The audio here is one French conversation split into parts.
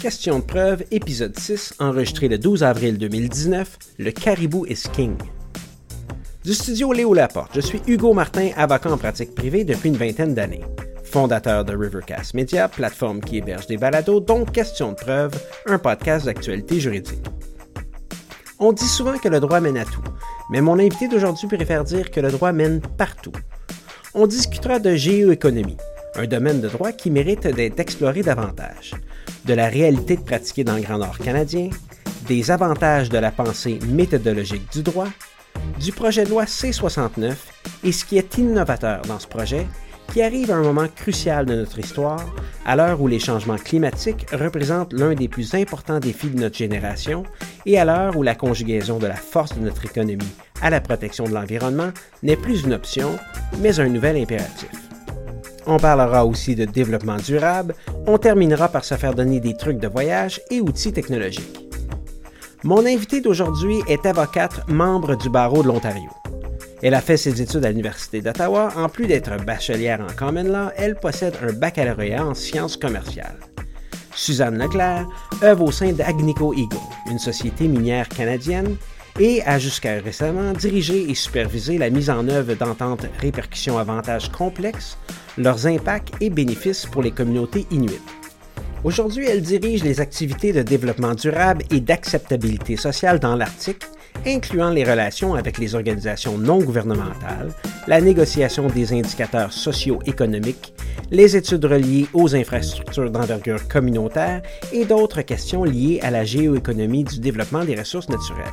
Question de preuve, épisode 6, enregistré le 12 avril 2019, Le caribou is king. Du studio Léo Laporte, je suis Hugo Martin, avocat en pratique privée depuis une vingtaine d'années. Fondateur de Rivercast Media, plateforme qui héberge des balados, dont Question de preuve, un podcast d'actualité juridique. On dit souvent que le droit mène à tout, mais mon invité d'aujourd'hui préfère dire que le droit mène partout. On discutera de géoéconomie, un domaine de droit qui mérite d'être exploré davantage de la réalité de pratiquer dans le Grand Nord canadien, des avantages de la pensée méthodologique du droit, du projet de loi C69 et ce qui est innovateur dans ce projet, qui arrive à un moment crucial de notre histoire, à l'heure où les changements climatiques représentent l'un des plus importants défis de notre génération et à l'heure où la conjugaison de la force de notre économie à la protection de l'environnement n'est plus une option, mais un nouvel impératif. On parlera aussi de développement durable. On terminera par se faire donner des trucs de voyage et outils technologiques. Mon invité d'aujourd'hui est avocate membre du barreau de l'Ontario. Elle a fait ses études à l'Université d'Ottawa. En plus d'être bachelière en common law, elle possède un baccalauréat en sciences commerciales. Suzanne Leclerc œuvre au sein d'Agnico Eagle, une société minière canadienne, et a jusqu'à récemment dirigé et supervisé la mise en œuvre d'ententes répercussions-avantages complexes leurs impacts et bénéfices pour les communautés inuites. Aujourd'hui, elle dirige les activités de développement durable et d'acceptabilité sociale dans l'Arctique, incluant les relations avec les organisations non gouvernementales, la négociation des indicateurs socio-économiques, les études reliées aux infrastructures d'envergure communautaire et d'autres questions liées à la géoéconomie du développement des ressources naturelles.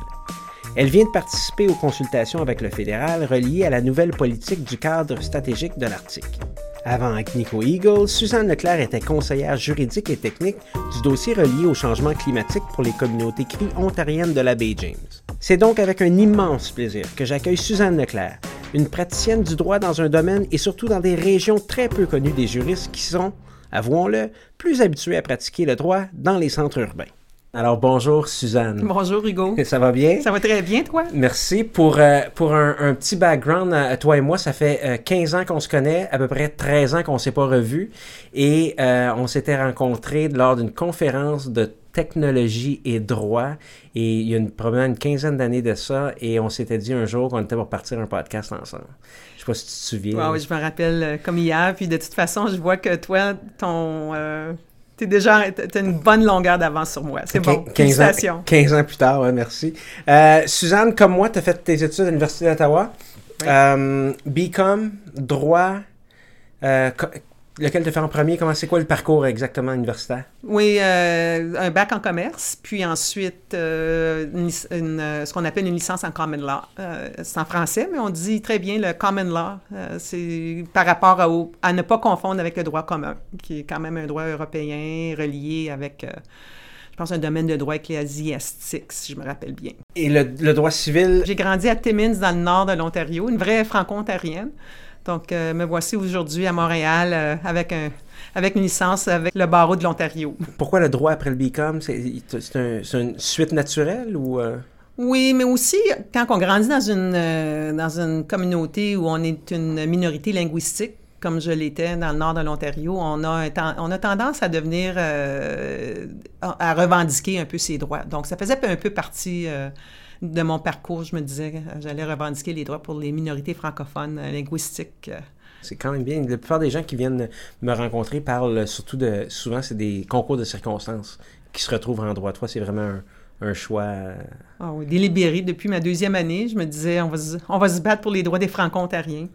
Elle vient de participer aux consultations avec le fédéral reliées à la nouvelle politique du cadre stratégique de l'Arctique. Avant Nico Eagle, Suzanne Leclerc était conseillère juridique et technique du dossier relié au changement climatique pour les communautés cri ontariennes de la baie James. C'est donc avec un immense plaisir que j'accueille Suzanne Leclerc, une praticienne du droit dans un domaine et surtout dans des régions très peu connues des juristes qui sont, avouons-le, plus habitués à pratiquer le droit dans les centres urbains. Alors bonjour Suzanne. Bonjour Hugo. Ça va bien? Ça va très bien toi? Merci. Pour, euh, pour un, petit background, euh, toi et moi, ça fait 15 euh, ans qu'on se connaît, à peu près 13 ans qu'on ne s'est pas revus et on s'était rencontrés lors d'une conférence de technologie et droit et il y a une, probablement une quinzaine d'années de ça et on s'était dit un jour qu'on était pour partir un podcast ensemble. Je sais pas si tu te souviens. oui, je me rappelle comme hier. Puis de toute façon, je vois que toi, ton T'es déjà, t'as une bonne longueur d'avance sur moi. C'est bon. 15 ans, 15 ans plus tard, ouais, merci. Euh, Suzanne, comme moi, tu as fait tes études à l'Université d'Ottawa. Euh, BCom, droit. Euh, lequel te fait en premier? Comment c'est quoi le parcours exactement universitaire? Oui, euh, un bac en commerce, puis ensuite euh, euh, ce qu'on appelle une licence en common law. c'est en français, mais on dit très bien le common law. c'est par rapport à, à, ne pas confondre avec le droit commun, qui est quand même un droit européen relié avec je pense, un domaine de droit ecclésiastique, si je me rappelle bien. Et le, le droit civil? J'ai grandi à Timmins, dans le nord de l'Ontario, une vraie franco-ontarienne. Donc, euh, me voici aujourd'hui à Montréal euh, avec, un, avec une licence avec le barreau de l'Ontario. Pourquoi le droit après le BICOM? C'est une suite naturelle ou... Euh? Oui, mais aussi, quand on grandit dans une, dans une communauté où on est une minorité linguistique, comme je l'étais dans le nord de l'Ontario, on a, on a tendance à devenir, à revendiquer un peu ses droits. Donc, ça faisait un peu partie de mon parcours, je me disais j'allais revendiquer les droits pour les minorités francophones euh, linguistiques. C'est quand même bien. La plupart des gens qui viennent me rencontrer parlent surtout de. Souvent, c'est des concours de circonstances qui se retrouvent en droit. Toi, c'est vraiment un, un choix. Euh, ah oui, délibéré. Depuis ma deuxième année, je me disais, on va se, on va se battre pour les droits des Franco-Ontariens.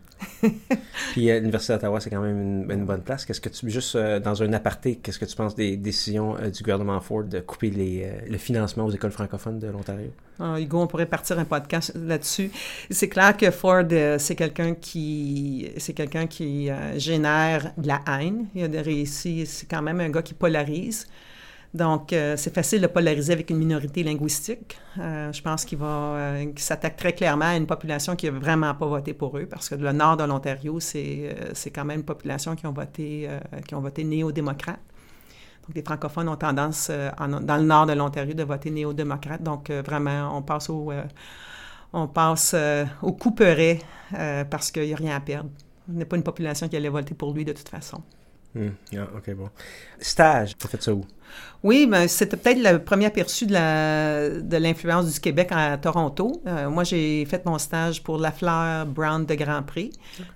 Puis euh, l'Université d'Ottawa, c'est quand même une, bonne place. Qu'est-ce que tu, juste euh, dans un aparté, qu'est-ce que tu penses des décisions du gouvernement Ford de couper les, le financement aux écoles francophones de l'Ontario? Ah, Hugo, on pourrait partir un podcast là-dessus. C'est clair que Ford, c'est quelqu'un qui, c'est quelqu'un qui génère de la haine. Il a des récits, c'est quand même un gars qui polarise. Donc, euh, c'est facile de polariser avec une minorité linguistique. Euh, je pense qu'il euh, s'attaque très clairement à une population qui n'a vraiment pas voté pour eux, parce que le nord de l'Ontario, c'est, c'est quand même une population qui ont voté, qui voté néo-démocrate. Donc, les francophones ont tendance, dans le nord de l'Ontario, de voter néo-démocrate. Donc, vraiment, on passe au, on passe au couperet parce qu'il n'y a rien à perdre. Il n'est pas une population qui allait voter pour lui de toute façon. Hmm. Ah, OK, bon. Stage, tu as fait ça où? Oui, ben, c'était peut-être le premier aperçu de, la, de l'influence du Québec à Toronto. Euh, moi, j'ai fait mon stage pour la fleur Brown de Grand Prix,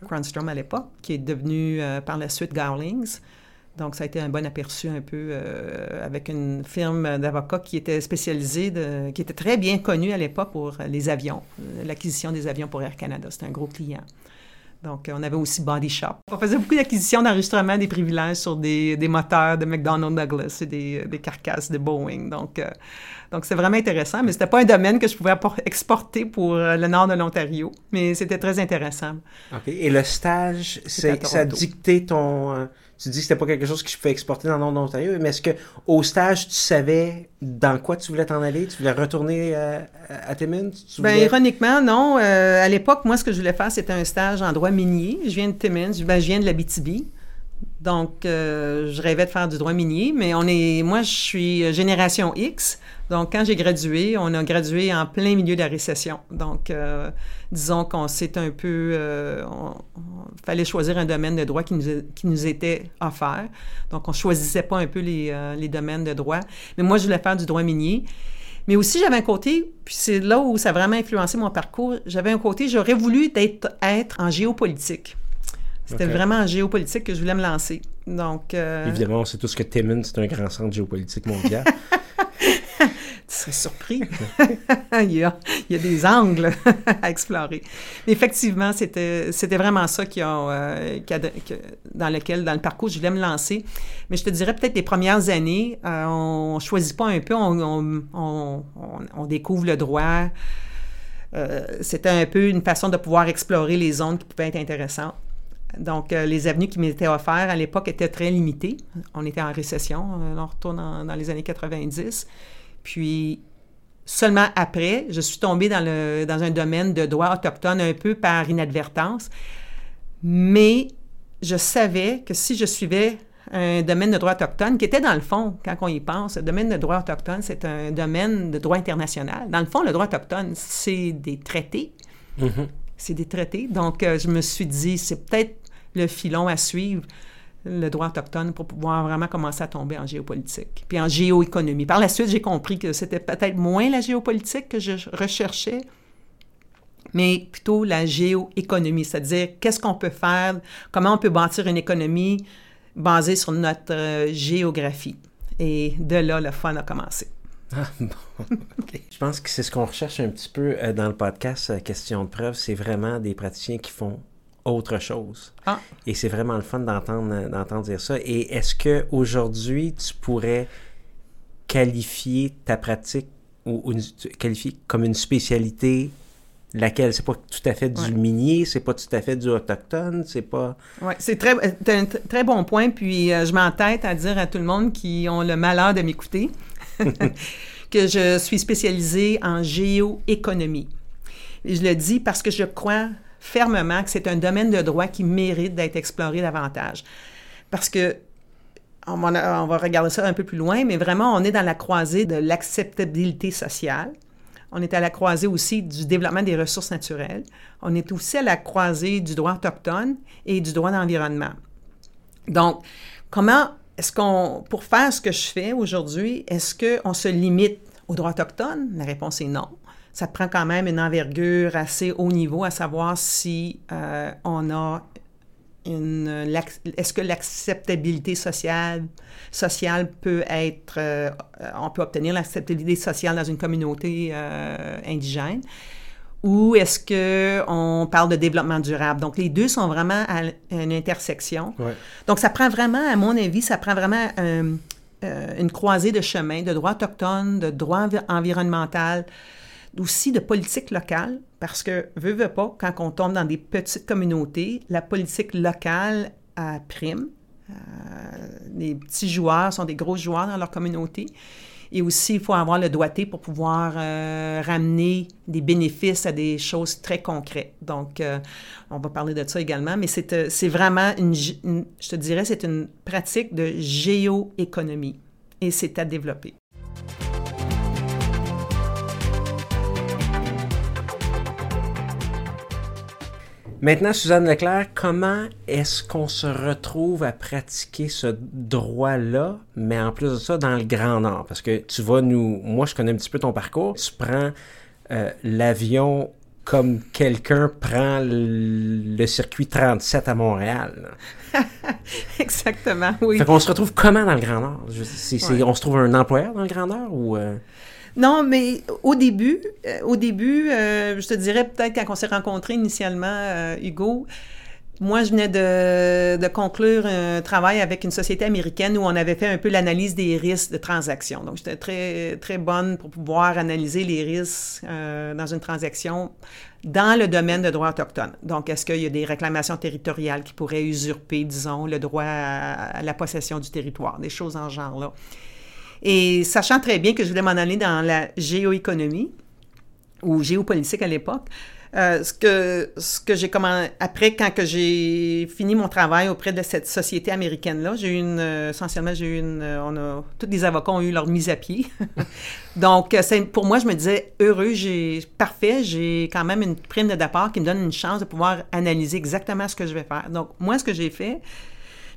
Cronstrom à l'époque, qui est devenu euh, par la suite Garlings. Donc, ça a été un bon aperçu un peu euh, avec une firme d'avocats qui était spécialisée, de, qui était très bien connue à l'époque pour les avions, l'acquisition des avions pour Air Canada. C'était un gros client. Donc, on avait aussi Body Shop. On faisait beaucoup d'acquisitions d'enregistrement des privilèges sur des, des, moteurs de McDonnell Douglas et des, des carcasses de Boeing. Donc, euh, donc c'est vraiment intéressant, mais c'était pas un domaine que je pouvais exporter pour euh, le nord de l'Ontario, mais c'était très intéressant. OK. Et le stage, ça a dicté ton... Tu dis que c'était pas quelque chose que je pouvais exporter dans le nord de l'Ontario, mais est-ce que au stage, tu savais dans quoi tu voulais t'en aller? Tu voulais retourner euh, à Timmins? Ben, ironiquement, non. Euh, à l'époque, moi, ce que je voulais faire, c'était un stage en droit minier. Je viens de Timmins, ben, je viens de la BTB. Donc, euh, je rêvais de faire du droit minier, mais on est, moi, je suis génération X. Donc, quand j'ai gradué, on a gradué en plein milieu de la récession. Donc, euh, disons qu'on s'est un peu... Euh, il fallait choisir un domaine de droit qui nous, qui nous était offert. Donc, on choisissait pas un peu les, les domaines de droit. Mais moi, je voulais faire du droit minier. Mais aussi, j'avais un côté, puis c'est là où ça a vraiment influencé mon parcours, j'avais un côté, j'aurais voulu être, être en géopolitique. C'était vraiment en géopolitique que je voulais me lancer. Donc, euh... Évidemment, on sait tous que Timmins, c'est un grand centre géopolitique mondial. tu serais surpris. il, y a, il, y a, des angles à explorer. Mais effectivement, c'était, vraiment ça qui euh, qui a, dans lequel, dans le parcours, je voulais me lancer. Mais je te dirais peut-être les premières années, euh, on choisit pas un peu, on, on, on découvre le droit. Euh, c'était un peu une façon de pouvoir explorer les zones qui pouvaient être intéressantes. Donc, euh, les avenues qui m'étaient offertes à l'époque étaient très limitées. On était en récession, euh, on retourne dans les années 90. Puis, seulement après, je suis tombée dans, le, dans un domaine de droit autochtone un peu par inadvertance. Mais je savais que si je suivais un domaine de droit autochtone, qui était dans le fond, quand on y pense, le domaine de droit autochtone, c'est un domaine de droit international. Dans le fond, le droit autochtone, c'est des traités. Mm-hmm. C'est des traités. Donc, euh, je me suis dit, c'est peut-être le filon à suivre, le droit autochtone, pour pouvoir vraiment commencer à tomber en géopolitique, puis en géoéconomie. Par la suite, j'ai compris que c'était peut-être moins la géopolitique que je recherchais, mais plutôt la géoéconomie, c'est-à-dire qu'est-ce qu'on peut faire, comment on peut bâtir une économie basée sur notre euh, géographie. Et de là, le fun a commencé. Ah, bon. Je pense que c'est ce qu'on recherche un petit peu euh, dans le podcast euh, Question de preuve, c'est vraiment des praticiens qui font autre chose. Ah. Et c'est vraiment le fun d'entendre, d'entendre dire ça. Et est-ce que aujourd'hui tu pourrais qualifier ta pratique ou, qualifier comme une spécialité laquelle c'est pas tout à fait du minier, c'est pas tout à fait du autochtone, c'est pas. Oui, c'est très, un très bon point. Puis euh, je m'entête à dire à tout le monde qui ont le malheur de m'écouter que je suis spécialisée en géoéconomie. Et je le dis parce que je crois fermement que c'est un domaine de droit qui mérite d'être exploré davantage. Parce que on va, regarder ça un peu plus loin, mais vraiment, on est dans la croisée de l'acceptabilité sociale. On est à la croisée aussi du développement des ressources naturelles. On est aussi à la croisée du droit autochtone et du droit d'environnement. Donc, comment est-ce qu'on, pour faire ce que je fais aujourd'hui, est-ce qu'on se limite au droit autochtone? La réponse est non ça prend quand même une envergure assez haut niveau, à savoir si euh, on a une... Est-ce que l'acceptabilité sociale, sociale peut être... Euh, on peut obtenir l'acceptabilité sociale dans une communauté euh, indigène? Ou est-ce qu'on parle de développement durable? Donc, les deux sont vraiment à une intersection. Donc, ça prend vraiment, à mon avis, ça prend vraiment une croisée de chemin de droit autochtone, de droit environnemental, aussi de politique locale, parce que, veut, veut pas, quand on tombe dans des petites communautés, la politique locale a prime. Euh, les petits joueurs sont des gros joueurs dans leur communauté. Et aussi, il faut avoir le doigté pour pouvoir euh, ramener des bénéfices à des choses très concrètes. Donc, euh, on va parler de ça également, mais c'est vraiment, une, je te dirais, c'est une pratique de géoéconomie et c'est à développer. Maintenant, Suzanne Leclerc, comment est-ce qu'on se retrouve à pratiquer ce droit-là, mais en plus de ça, dans le Grand Nord? Parce que tu vas nous... Moi, je connais un petit peu ton parcours. Tu prends euh, l'avion comme quelqu'un prend le circuit 37 à Montréal. Exactement, oui. Fait qu'on se retrouve comment dans le Grand Nord? On se trouve un employeur dans le Grand Nord ou... Euh? Non, mais au début, euh, au début, euh, je te dirais peut-être quand on s'est rencontrés initialement, Hugo, moi, je venais de, conclure un travail avec une société américaine où on avait fait un peu l'analyse des risques de transaction. Donc, j'étais très, très bonne pour pouvoir analyser les risques euh, dans une transaction dans le domaine de droit autochtone. Donc, est-ce qu'il y a des réclamations territoriales qui pourraient usurper, disons, le droit à, la possession du territoire, des choses en genre-là. Et sachant très bien que je voulais m'en aller dans la géoéconomie, ou géopolitique à l'époque, euh, ce que, ce que j'ai comment après quand que j'ai fini mon travail auprès de cette société américaine là, j'ai eu une euh, essentiellement j'ai eu une euh, on a tous les avocats ont eu leur mise à pied. Donc c'est pour moi je me disais heureux, j'ai parfait, j'ai quand même une prime de départ qui me donne une chance de pouvoir analyser exactement ce que je vais faire. Donc moi ce que j'ai fait,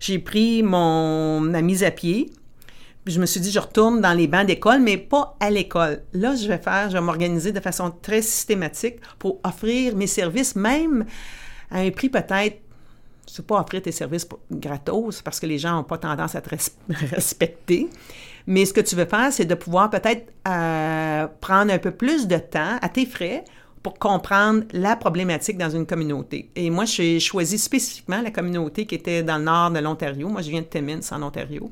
j'ai pris mon ma mise à pied je me suis dit, je retourne dans les bancs d'école, mais pas à l'école. Là, je vais faire, je vais m'organiser de façon très systématique pour offrir mes services, même à un prix peut-être c'est pas offrir tes services gratos parce que les gens n'ont pas tendance à te respecter. Mais ce que tu veux faire, c'est de pouvoir peut-être euh, prendre un peu plus de temps à tes frais pour comprendre la problématique dans une communauté. Et moi, j'ai choisi spécifiquement la communauté qui était dans le nord de l'Ontario. Moi, je viens de Timmins, en Ontario.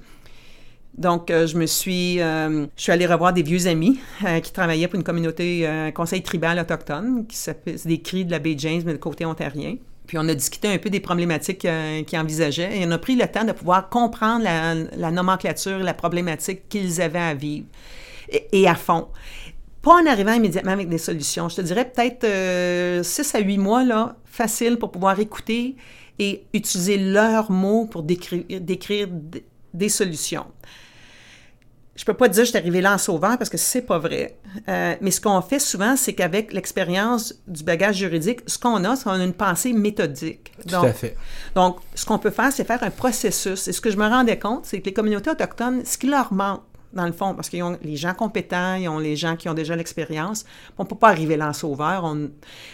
Donc, euh, je me suis, euh, je suis allée revoir des vieux amis euh, qui travaillaient pour une communauté, un conseil tribal autochtone, qui s'appelle des cris de la baie James, mais de côté ontarien. Puis on a discuté un peu des problématiques qu'ils envisageaient et on a pris le temps de pouvoir comprendre la, nomenclature, la problématique qu'ils avaient à vivre et, à fond. Pas en arrivant immédiatement avec des solutions. Je te dirais peut-être 6 à 8 mois, là, facile pour pouvoir écouter et utiliser leurs mots pour décrire des solutions je peux pas dire que je suis arrivée là en sauveur parce que c'est pas vrai. Euh, mais ce qu'on fait souvent, c'est qu'avec l'expérience du bagage juridique, ce qu'on a, c'est qu'on a une pensée méthodique. Tout à fait. Donc, ce qu'on peut faire, c'est faire un processus. Et ce que je me rendais compte, c'est que les communautés autochtones, ce qui leur manque, dans le fond, parce qu'ils ont les gens compétents, ils ont les gens qui ont déjà l'expérience. On ne peut pas arriver là en sauveur.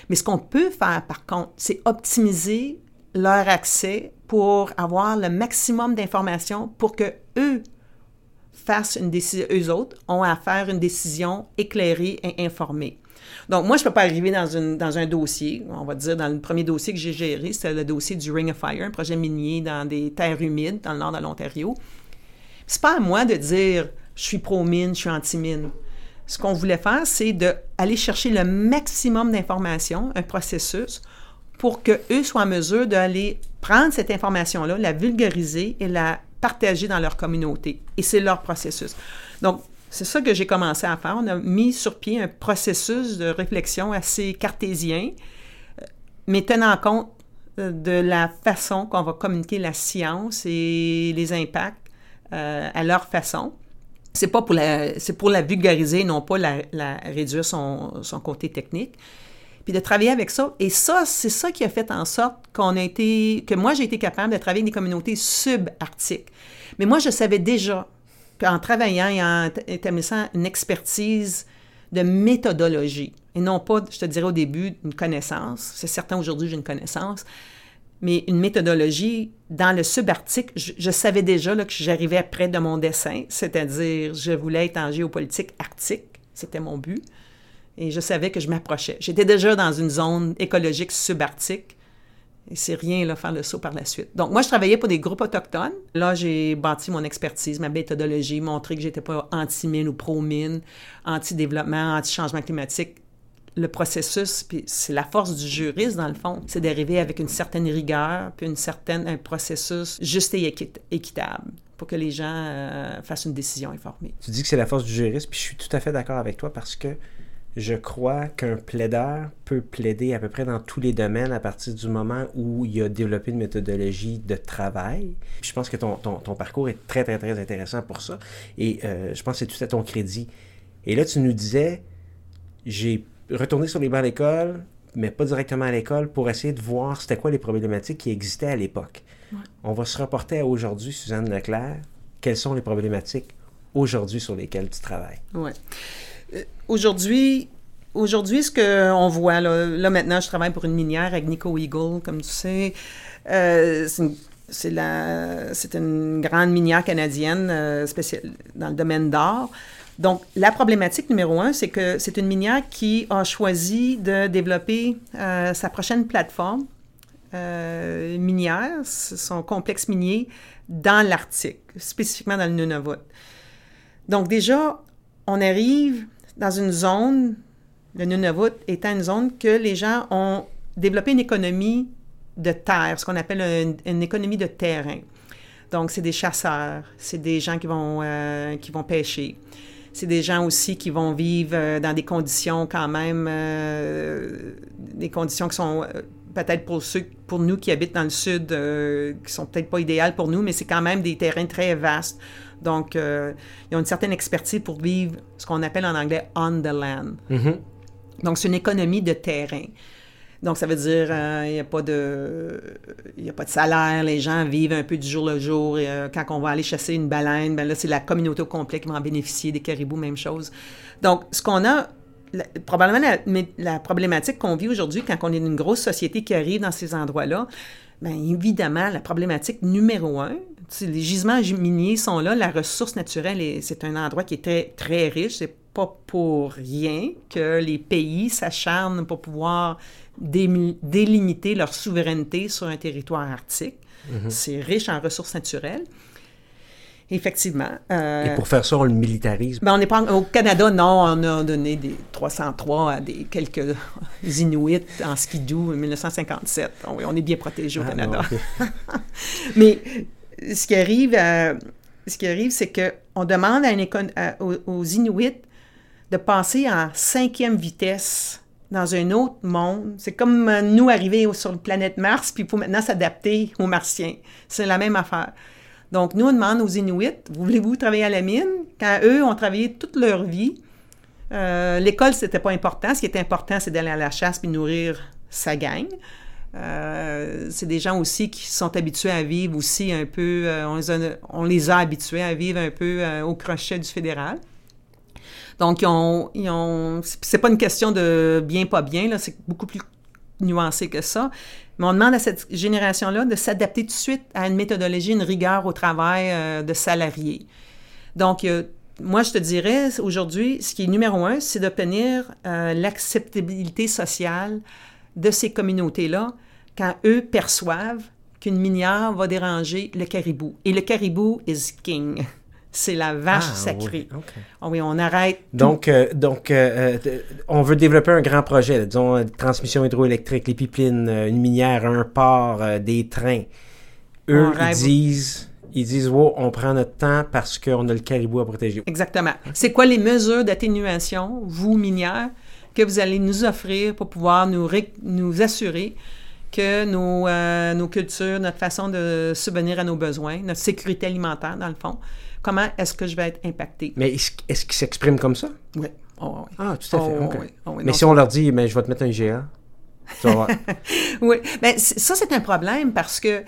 Mais ce qu'on peut faire, par contre, c'est optimiser leur accès pour avoir le maximum d'informations pour que eux fassent une décision, eux autres ont à faire une décision éclairée et informée. Donc, moi, je ne peux pas arriver dans, dans un dossier, on va dire, dans le premier dossier que j'ai géré, c'était le dossier du Ring of Fire, un projet minier dans des terres humides dans le nord de l'Ontario. C'est pas à moi de dire je suis pro-mine, je suis anti-mine. Ce qu'on voulait faire, c'est d'aller chercher le maximum d'informations, un processus, pour qu'eux soient en mesure d'aller prendre cette information-là, la vulgariser et la partager dans leur communauté. Et c'est leur processus. Donc, c'est ça que j'ai commencé à faire. On a mis sur pied un processus de réflexion assez cartésien, euh, mais tenant compte euh, de la façon qu'on va communiquer la science et les impacts euh, à leur façon. C'est pas pour la, c'est pour la vulgariser, non pas la, réduire son côté technique puis de travailler avec ça. Et ça, c'est ça qui a fait en sorte qu'on a été, que moi, j'ai été capable de travailler avec des communautés subarctiques. Mais moi, je savais déjà qu'en travaillant et en établissant une expertise de méthodologie, et non pas, je te dirais au début, une connaissance, c'est certain aujourd'hui j'ai une connaissance, mais une méthodologie dans le subarctique, je, je savais déjà là, que j'arrivais près de mon dessin, c'est-à-dire je voulais être en géopolitique arctique, c'était mon but et je savais que je m'approchais. J'étais déjà dans une zone écologique subarctique. Et c'est rien, là, faire le saut par la suite. Donc, moi, je travaillais pour des groupes autochtones. Là, j'ai bâti mon expertise, ma méthodologie, montré que j'étais pas anti-mine ou pro-mine, anti-développement, anti-changement climatique. Le processus, puis c'est la force du juriste, dans le fond, c'est d'arriver avec une certaine rigueur, puis une certaine, un processus juste et équitable pour que les gens euh, fassent une décision informée. Tu dis que c'est la force du juriste, puis je suis tout à fait d'accord avec toi parce que je crois qu'un plaideur peut plaider à peu près dans tous les domaines à partir du moment où il a développé une méthodologie de travail. Je pense que ton, ton, parcours est très, très, très intéressant pour ça. Et euh, je pense que c'est tout à ton crédit. Et là, tu nous disais, j'ai retourné sur les bancs d'école mais pas directement à l'école, pour essayer de voir c'était quoi les problématiques qui existaient à l'époque. On va se reporter à aujourd'hui, Suzanne Leclerc. Quelles sont les problématiques aujourd'hui sur lesquelles tu travailles? Oui. Euh, aujourd'hui, aujourd'hui, ce qu'on voit, là, maintenant, je travaille pour une minière avec Nico Eagle, comme tu sais. Euh, c'est une grande minière canadienne euh, spéciale dans le domaine d'or. Donc, la problématique numéro un, c'est que c'est une minière qui a choisi de développer sa prochaine plateforme minière, son complexe minier, dans l'Arctique, spécifiquement dans le Nunavut. Donc, déjà, on arrive dans une zone, le Nunavut étant une zone que les gens ont développé une économie de terre, ce qu'on appelle une, économie de terrain. Donc, c'est des chasseurs, c'est des gens qui vont, euh, qui vont pêcher. C'est des gens aussi qui vont vivre euh, dans des conditions quand même, euh, des conditions qui sont peut-être pour ceux, pour nous qui habitent dans le sud, qui sont peut-être pas idéales pour nous, mais c'est quand même des terrains très vastes. Donc, ils ont une certaine expertise pour vivre ce qu'on appelle en anglais on the land. Mm-hmm. Donc, c'est une économie de terrain. Donc, ça veut dire qu'il euh, n'y a, pas de, y a pas de salaire, les gens vivent un peu du jour le jour. Et, euh, quand on va aller chasser une baleine, ben là, c'est la communauté au complet qui va en bénéficier, des caribous, même chose. Donc, ce qu'on a, probablement la, problématique qu'on vit aujourd'hui quand on est une grosse société qui arrive dans ces endroits-là, bien évidemment, la problématique numéro un, les gisements miniers sont là, la ressource naturelle, c'est un endroit qui est très, très riche. C'est pas pour rien que les pays s'acharnent pour pouvoir délimiter leur souveraineté sur un territoire arctique. Mhm. C'est riche en ressources naturelles. Effectivement. Euh, Et pour faire ça, on le militarise. Ben on n'est pas au Canada, non, on a donné des 303 à des quelques Inuits en skidoo en 1957. On, on est bien protégé au Ah, Canada. non, Mais ce qui arrive, euh, ce qui arrive, c'est que on demande à une éco- à- aux, aux Inuits de passer en cinquième vitesse dans un autre monde. C'est comme euh, nous arriver sur la planète Mars, puis il faut maintenant s'adapter aux Martiens. C'est la même affaire. Donc, nous, on demande aux Inuits, voulez-vous travailler à la mine? Quand eux ont travaillé toute leur vie, euh, l'école, c'était pas important. Ce qui était important, c'est d'aller à la chasse puis nourrir sa gang. Euh, c'est des gens aussi qui sont habitués à vivre aussi un peu, euh, on, les a, habitués à vivre un peu euh, au crochet du fédéral. Donc, ils ont c'est pas une question de bien, pas bien, là, c'est beaucoup plus nuancé que ça. Mais on demande à cette génération-là de s'adapter tout de suite à une méthodologie, une rigueur au travail euh, de salariés. Donc, euh, moi, je te dirais, aujourd'hui, ce qui est numéro un, c'est d'obtenir euh, l'acceptabilité sociale de ces communautés-là quand eux perçoivent qu'une minière va déranger le caribou. Et le caribou is king. C'est la vache Ah, sacrée. oui. Ah oui, on arrête. tout. Donc, euh, donc euh, euh, on veut développer un grand projet, là, disons, transmission hydroélectrique, les pipelines, une minière, un port, euh, des trains. Eux, On ils rêve. disent, ils disent, wow, on prend notre temps parce qu'on a le caribou à protéger. Exactement. C'est quoi les mesures d'atténuation, vous, minières, que vous allez nous offrir pour pouvoir nous, ré- nous assurer que nos, nos cultures, notre façon de subvenir à nos besoins, notre sécurité alimentaire, dans le fond, comment est-ce que je vais être impacté? Mais est-ce qu'ils s'expriment comme ça? Oui. Oh, oui. Ah, tout à fait. Oh, OK. oui. Oh, oui. Mais Non, si on leur dit, mais je vais te mettre un IGA, tu vas voir. Oui, ben, c- ça, c'est un problème parce que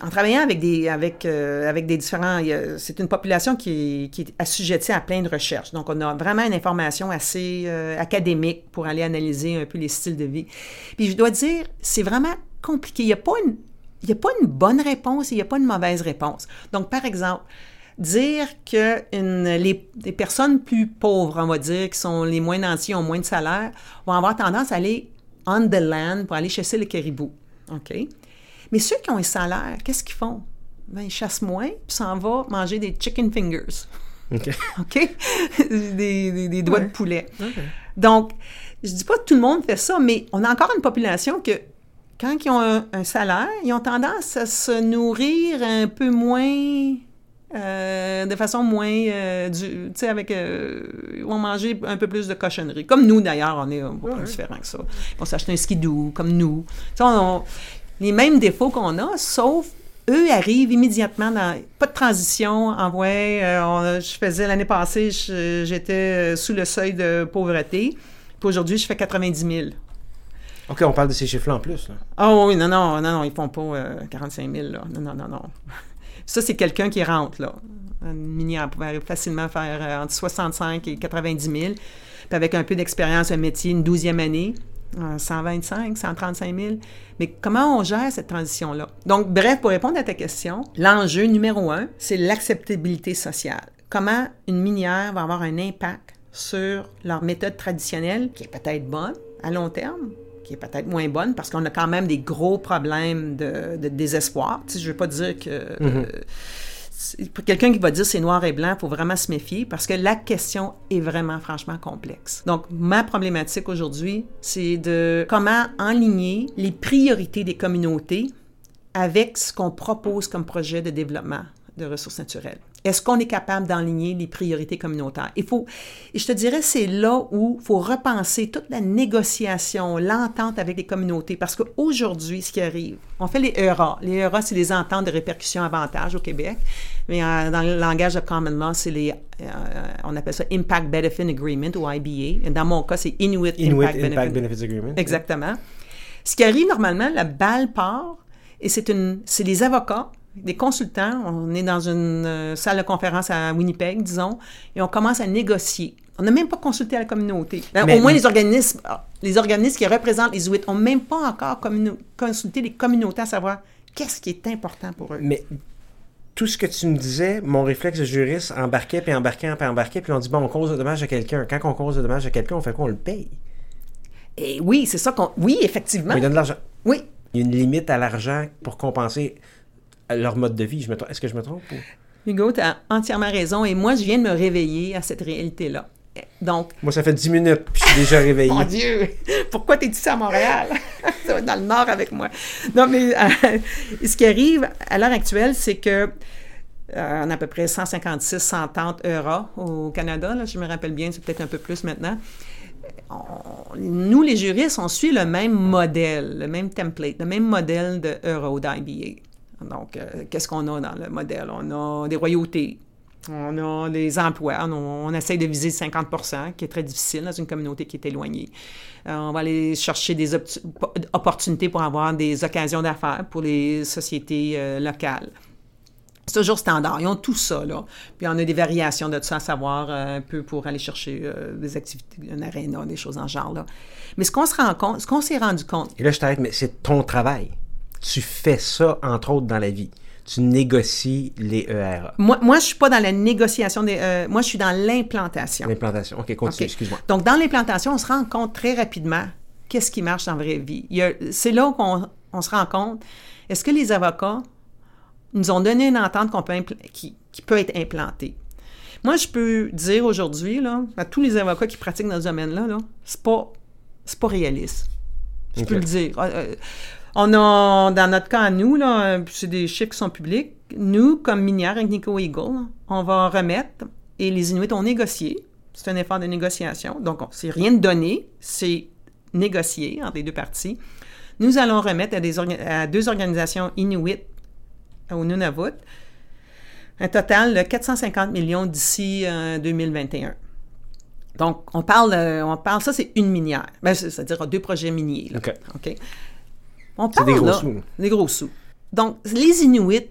en travaillant avec des, avec, euh, avec des différents... C'est une population qui est, qui est assujettie à plein de recherches. Donc, on a vraiment une information assez euh, académique pour aller analyser un peu les styles de vie. Puis, je dois dire, c'est vraiment compliqué. Il n'y a pas une... Il n'y a pas une bonne réponse et il n'y a pas une mauvaise réponse. Donc, par exemple, dire que une, les, les personnes plus pauvres, on va dire, qui sont les moins nantis, ont moins de salaire, vont avoir tendance à aller on the land pour aller chasser le caribou. OK? Mais ceux qui ont un salaire, qu'est-ce qu'ils font? Ben, ils chassent moins, puis s'en vont manger des chicken fingers. OK. OK? des, des- des doigts Ouais. de poulet. Donc, je dis pas que tout le monde fait ça, mais on a encore une population que, quand ils ont un, un salaire, ils ont tendance à se nourrir un peu moins, euh, de façon moins, euh, du- tu sais, avec, euh, ils vont manger un peu plus de cochonneries. Comme nous, d'ailleurs, on est un peu Ouais. différents que ça. Ils vont s'acheter un skidoo, comme nous. Tu sais, on- on- les mêmes défauts qu'on a, sauf eux arrivent immédiatement dans pas de transition en vrai euh, on- je faisais l'année passée j'étais sous le seuil de pauvreté puis aujourd'hui je fais 90 000 OK, on parle de ces chiffres-là en plus. Ah oh, oui, non, non, non, non, ils font pas 45 000, là. Non, non, non, non. Ça, c'est quelqu'un qui rentre, là. Une minière pouvait facilement faire entre 65 et 90 000. Puis avec un peu d'expérience, un métier, une douzième année, 125, 135 000. Mais comment on gère cette transition-là? Donc, bref, pour répondre à ta question, l'enjeu numéro un, c'est l'acceptabilité sociale. Comment une minière va avoir un impact sur leur méthode traditionnelle, qui est peut-être bonne à long terme, qui est peut-être moins bonne, parce qu'on a quand même des gros problèmes de, désespoir. Tu sais, je ne veux pas dire que... Mm-hmm pour quelqu'un qui va dire c'est noir et blanc, il faut vraiment se méfier parce que la question est vraiment franchement complexe. Donc, ma problématique aujourd'hui, c'est de comment enligner les priorités des communautés avec ce qu'on propose comme projet de développement de ressources naturelles. Est-ce qu'on est capable d'enligner les priorités communautaires? Il faut, et je te dirais, c'est là où il faut repenser toute la négociation, l'entente avec les communautés, parce qu'aujourd'hui, ce qui arrive, on fait les ERA. Les ERA, c'est les ententes de répercussion avantage au Québec, mais euh, dans le langage de Common Law, c'est les, euh, on appelle ça Impact Benefit Agreement ou IBA. Et dans mon cas, c'est Inuit, Impact, Impact Benefits Agreement. Exactement. Ce qui arrive normalement, la balle part, et c'est les avocats des consultants. On est dans une euh, salle de conférence à Winnipeg, disons, et on commence à négocier. On n'a même pas consulté la communauté. Ben, au moins, les organismes, les organismes qui représentent les Inuits n'ont même pas encore consulté les communautés à savoir qu'est-ce qui est important pour eux. Mais tout ce que tu me disais, mon réflexe de juriste embarquait, puis embarquait, puis embarquait, puis on dit, bon, on cause de dommages à quelqu'un. Quand on cause de dommages à quelqu'un, on fait quoi? On le paye. Et oui, c'est ça qu'on... Oui, effectivement. On donne de l'argent. Oui. Il y a une limite à l'argent pour compenser leur mode de vie. Est-ce que je me trompe? Hugo, tu as entièrement raison. Et moi, je viens de me réveiller à cette réalité-là. Donc, moi, ça fait 10 minutes, puis je suis déjà réveillé. Mon Dieu! Pourquoi t'es ici à Montréal? dans le nord avec moi. Non, mais euh, ce qui arrive à l'heure actuelle, c'est que euh, on a à peu près 156, 130 euros au Canada. Là, je me rappelle bien, c'est peut-être un peu plus maintenant. nous, les juristes, on suit le même modèle, le même template, le même modèle de euro d'IBA. Donc, euh, qu'est-ce qu'on a dans le modèle? On a des royautés, on a des emplois, on, essaie de viser 50% qui est très difficile dans une communauté qui est éloignée. Euh, on va aller chercher des opportunités pour avoir des occasions d'affaires pour les sociétés euh, locales. C'est toujours standard. Ils ont tout ça, là. Puis on a des variations de ça, à savoir un peu pour aller chercher des activités, un aréna, des choses en genre, là. Mais ce qu'on se rend compte, ce qu'on s'est rendu compte... Et là, je t'arrête, mais c'est ton travail tu fais ça, entre autres, dans la vie. Tu négocies les ERA. Moi, moi je ne suis pas dans la négociation des. Euh, moi, je suis dans l'implantation. L'implantation. OK, continue, excuse-moi. Donc, dans l'implantation, on se rend compte très rapidement qu'est-ce qui marche dans la vraie vie. C'est là qu'on on se rend compte. Est-ce que les avocats nous ont donné une entente qu'on peut qui, qui peut être implantée? Moi, je peux dire aujourd'hui, là, à tous les avocats qui pratiquent dans ce domaine-là, -là, c'est pas, pas réaliste. Je peux le dire. Euh, euh, on a, dans notre cas à nous, là, c'est des chiffres qui sont publics, nous, comme minière avec Nico Eagle, on va remettre, et les Inuits ont négocié, c'est un effort de négociation, donc c'est rien de donné, c'est négocié entre les deux parties. Nous allons remettre à, des à deux organisations Inuit au Nunavut un total de 450 millions d'ici 2021. Euh, donc, on parle, on parle, ça c'est une minière, ben, c'est-à-dire deux projets miniers. OK. OK. On parle, des gros sous. Des gros sous. Donc, les Inuits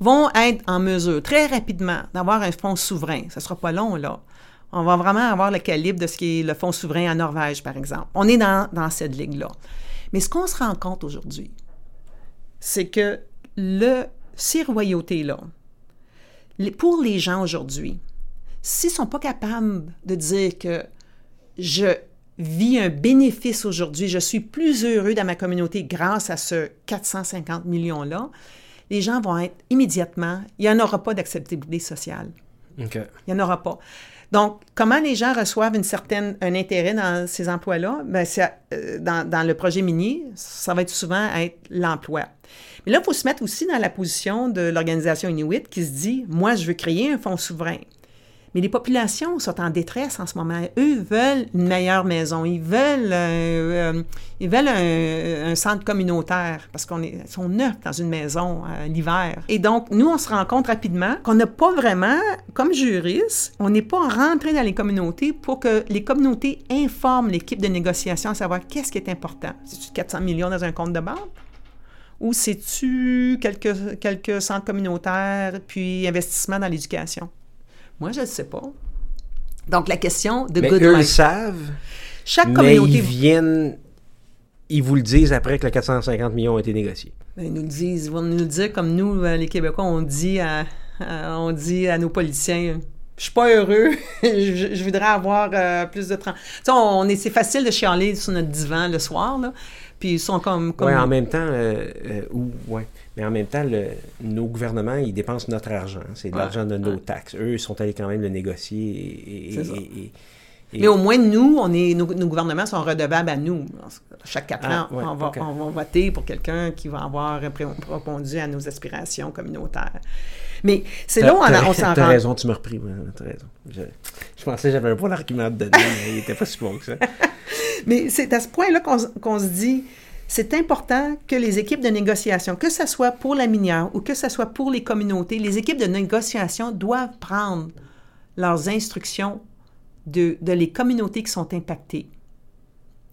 vont être en mesure très rapidement d'avoir un fonds souverain. Ça ne sera pas long, là. On va vraiment avoir le calibre de ce qui est le fonds souverain en Norvège, par exemple. On est dans, dans cette ligue-là. Mais ce qu'on se rend compte aujourd'hui, c'est que le, ces royautés-là, pour les gens aujourd'hui, s'ils ne sont pas capables de dire que je vis un bénéfice aujourd'hui, je suis plus heureux dans ma communauté grâce à ce 450 millions-là, les gens vont être immédiatement, il n'y en aura pas d'acceptabilité sociale. Il n'y en aura pas. Donc, comment les gens reçoivent une certaine, un intérêt dans ces emplois-là? Ben, euh, dans, dans, le projet minier, ça va être souvent être l'emploi. Mais là, il faut se mettre aussi dans la position de l'organisation Inuit qui se dit, moi, je veux créer un fonds souverain. Mais les populations sont en détresse en ce moment. Eux veulent une meilleure maison. Ils veulent, euh, euh, ils veulent un, centre communautaire parce qu'on est, sont neufs dans une maison euh, l'hiver. Et donc, nous, on se rend compte rapidement qu'on n'a pas vraiment, comme juriste, on n'est pas rentré dans les communautés pour que les communautés informent l'équipe de négociation à savoir qu'est-ce qui est important. C'est-tu 400 millions dans un compte de banque? Ou c'est-tu quelques, quelques centres communautaires puis investissement dans l'éducation? Moi, je ne sais pas. Donc, la question de mais Good eux le savent. Chaque mais communauté. ils viennent, ils vous le disent après que le 450 millions ont été négociés. Ben, ils nous le disent. Ils vont nous le dire comme nous, euh, les Québécois, on dit à, à- on dit à nos politiciens. Je suis pas heureux. je, je voudrais avoir euh, plus de temps. Tu sais, on est, c'est facile de chialer sur notre divan le soir, là. Puis ils sont comme. comme Oui, en même temps, euh, euh, ou- ouais. mais en même temps, le- nos gouvernements, ils dépensent notre argent. C'est de Ouais, l'argent de nos ouais. taxes. Eux, ils sont allés quand même le négocier. Et, et- Mais au moins, nous, on est, nos, nos gouvernements sont redevables à nous. Chaque quatre Ah, ans, ouais, on, va, ok. on va voter pour quelqu'un qui va avoir répondu à nos aspirations communautaires. Mais c'est là où on, T'as- s'en T'as rend raison, tu me repris. T'as raison. Je, je pensais que j'avais un bon argument te donner, mais il était pas si bon que ça. Mais c'est à ce point-là qu'on se dit, c'est important que les équipes de négociation, que ce soit pour la minière ou que ce soit pour les communautés, les équipes de négociation doivent prendre leurs instructions de, de les communautés qui sont impactées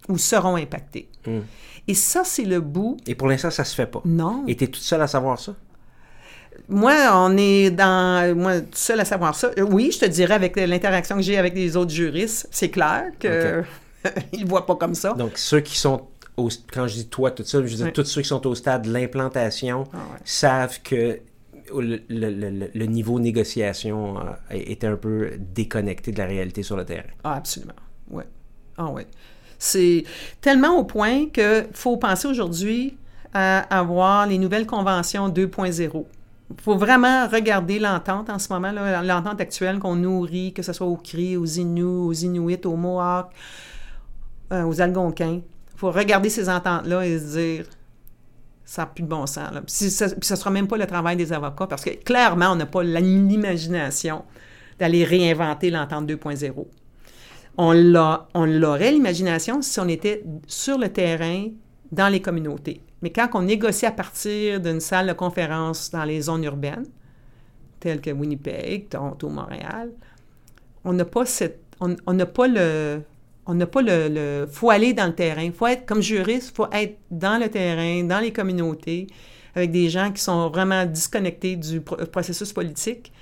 ou seront impactées. Mm. Et ça, c'est le bout. Et pour l'instant, ça se fait pas. Non. Et t'es toute seule à savoir ça? Moi, on est dans. Moi, tout seul à savoir ça. Euh, Oui, je te dirais, avec l'interaction que j'ai avec les autres juristes, c'est clair que ils ne voient pas comme ça. Donc, ceux qui sont, au, quand je dis toi toute seule, je veux dire Ouais. tous ceux qui sont au stade de l'implantation Ah ouais. savent que le, le- le- le niveau négociation euh, était un peu déconnecté de la réalité sur le terrain. Ah, absolument. Oui. Ah, oui. C'est tellement au point qu'il faut penser aujourd'hui à avoir les nouvelles conventions 2.0. Il faut vraiment regarder l'entente en ce moment, l'entente actuelle qu'on nourrit, que ce soit aux Cris, aux Inuits, aux Inuits, aux Mohawks, euh, aux Algonquins. Il faut regarder ces ententes-là et se dire, ça n'a plus de bon sens. Puis, ça- ce ne sera même pas le travail des avocats, parce que clairement, on n'a pas l'imagination d'aller réinventer l'entente 2.0. On, l'a, on l'aurait l'imagination si on était sur le terrain dans les communautés. Mais quand on négocie à partir d'une salle de conférence dans les zones urbaines, telles que Winnipeg, Toronto, Montréal, on n'a pas cette, on on n'a pas le, on n'a pas le, le- faut aller dans le terrain. Il faut être, comme juriste, il faut être dans le terrain, dans les communautés, avec des gens qui sont vraiment disconnectés du pro- processus politique,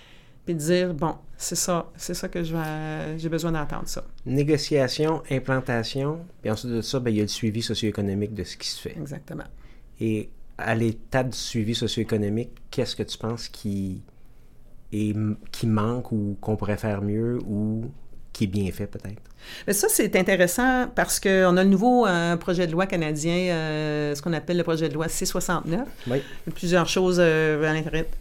puis dire, bon, c'est ça, c'est ça que j'ai besoin d'entendre ça. Négociation, implantation, puis ensuite de ça, ben, il y a le suivi socio-économique de ce qui se fait. Exactement. Et à l'étape du suivi socio-économique, qu'est-ce que tu penses qui, est, qui manque ou qu'on pourrait faire mieux ou qui est bien fait peut-être? Mais ça, c'est intéressant parce qu'on a le nouveau euh, projet de loi canadien, euh, ce qu'on appelle le projet de loi C-69. Oui. Il y a plusieurs choses euh,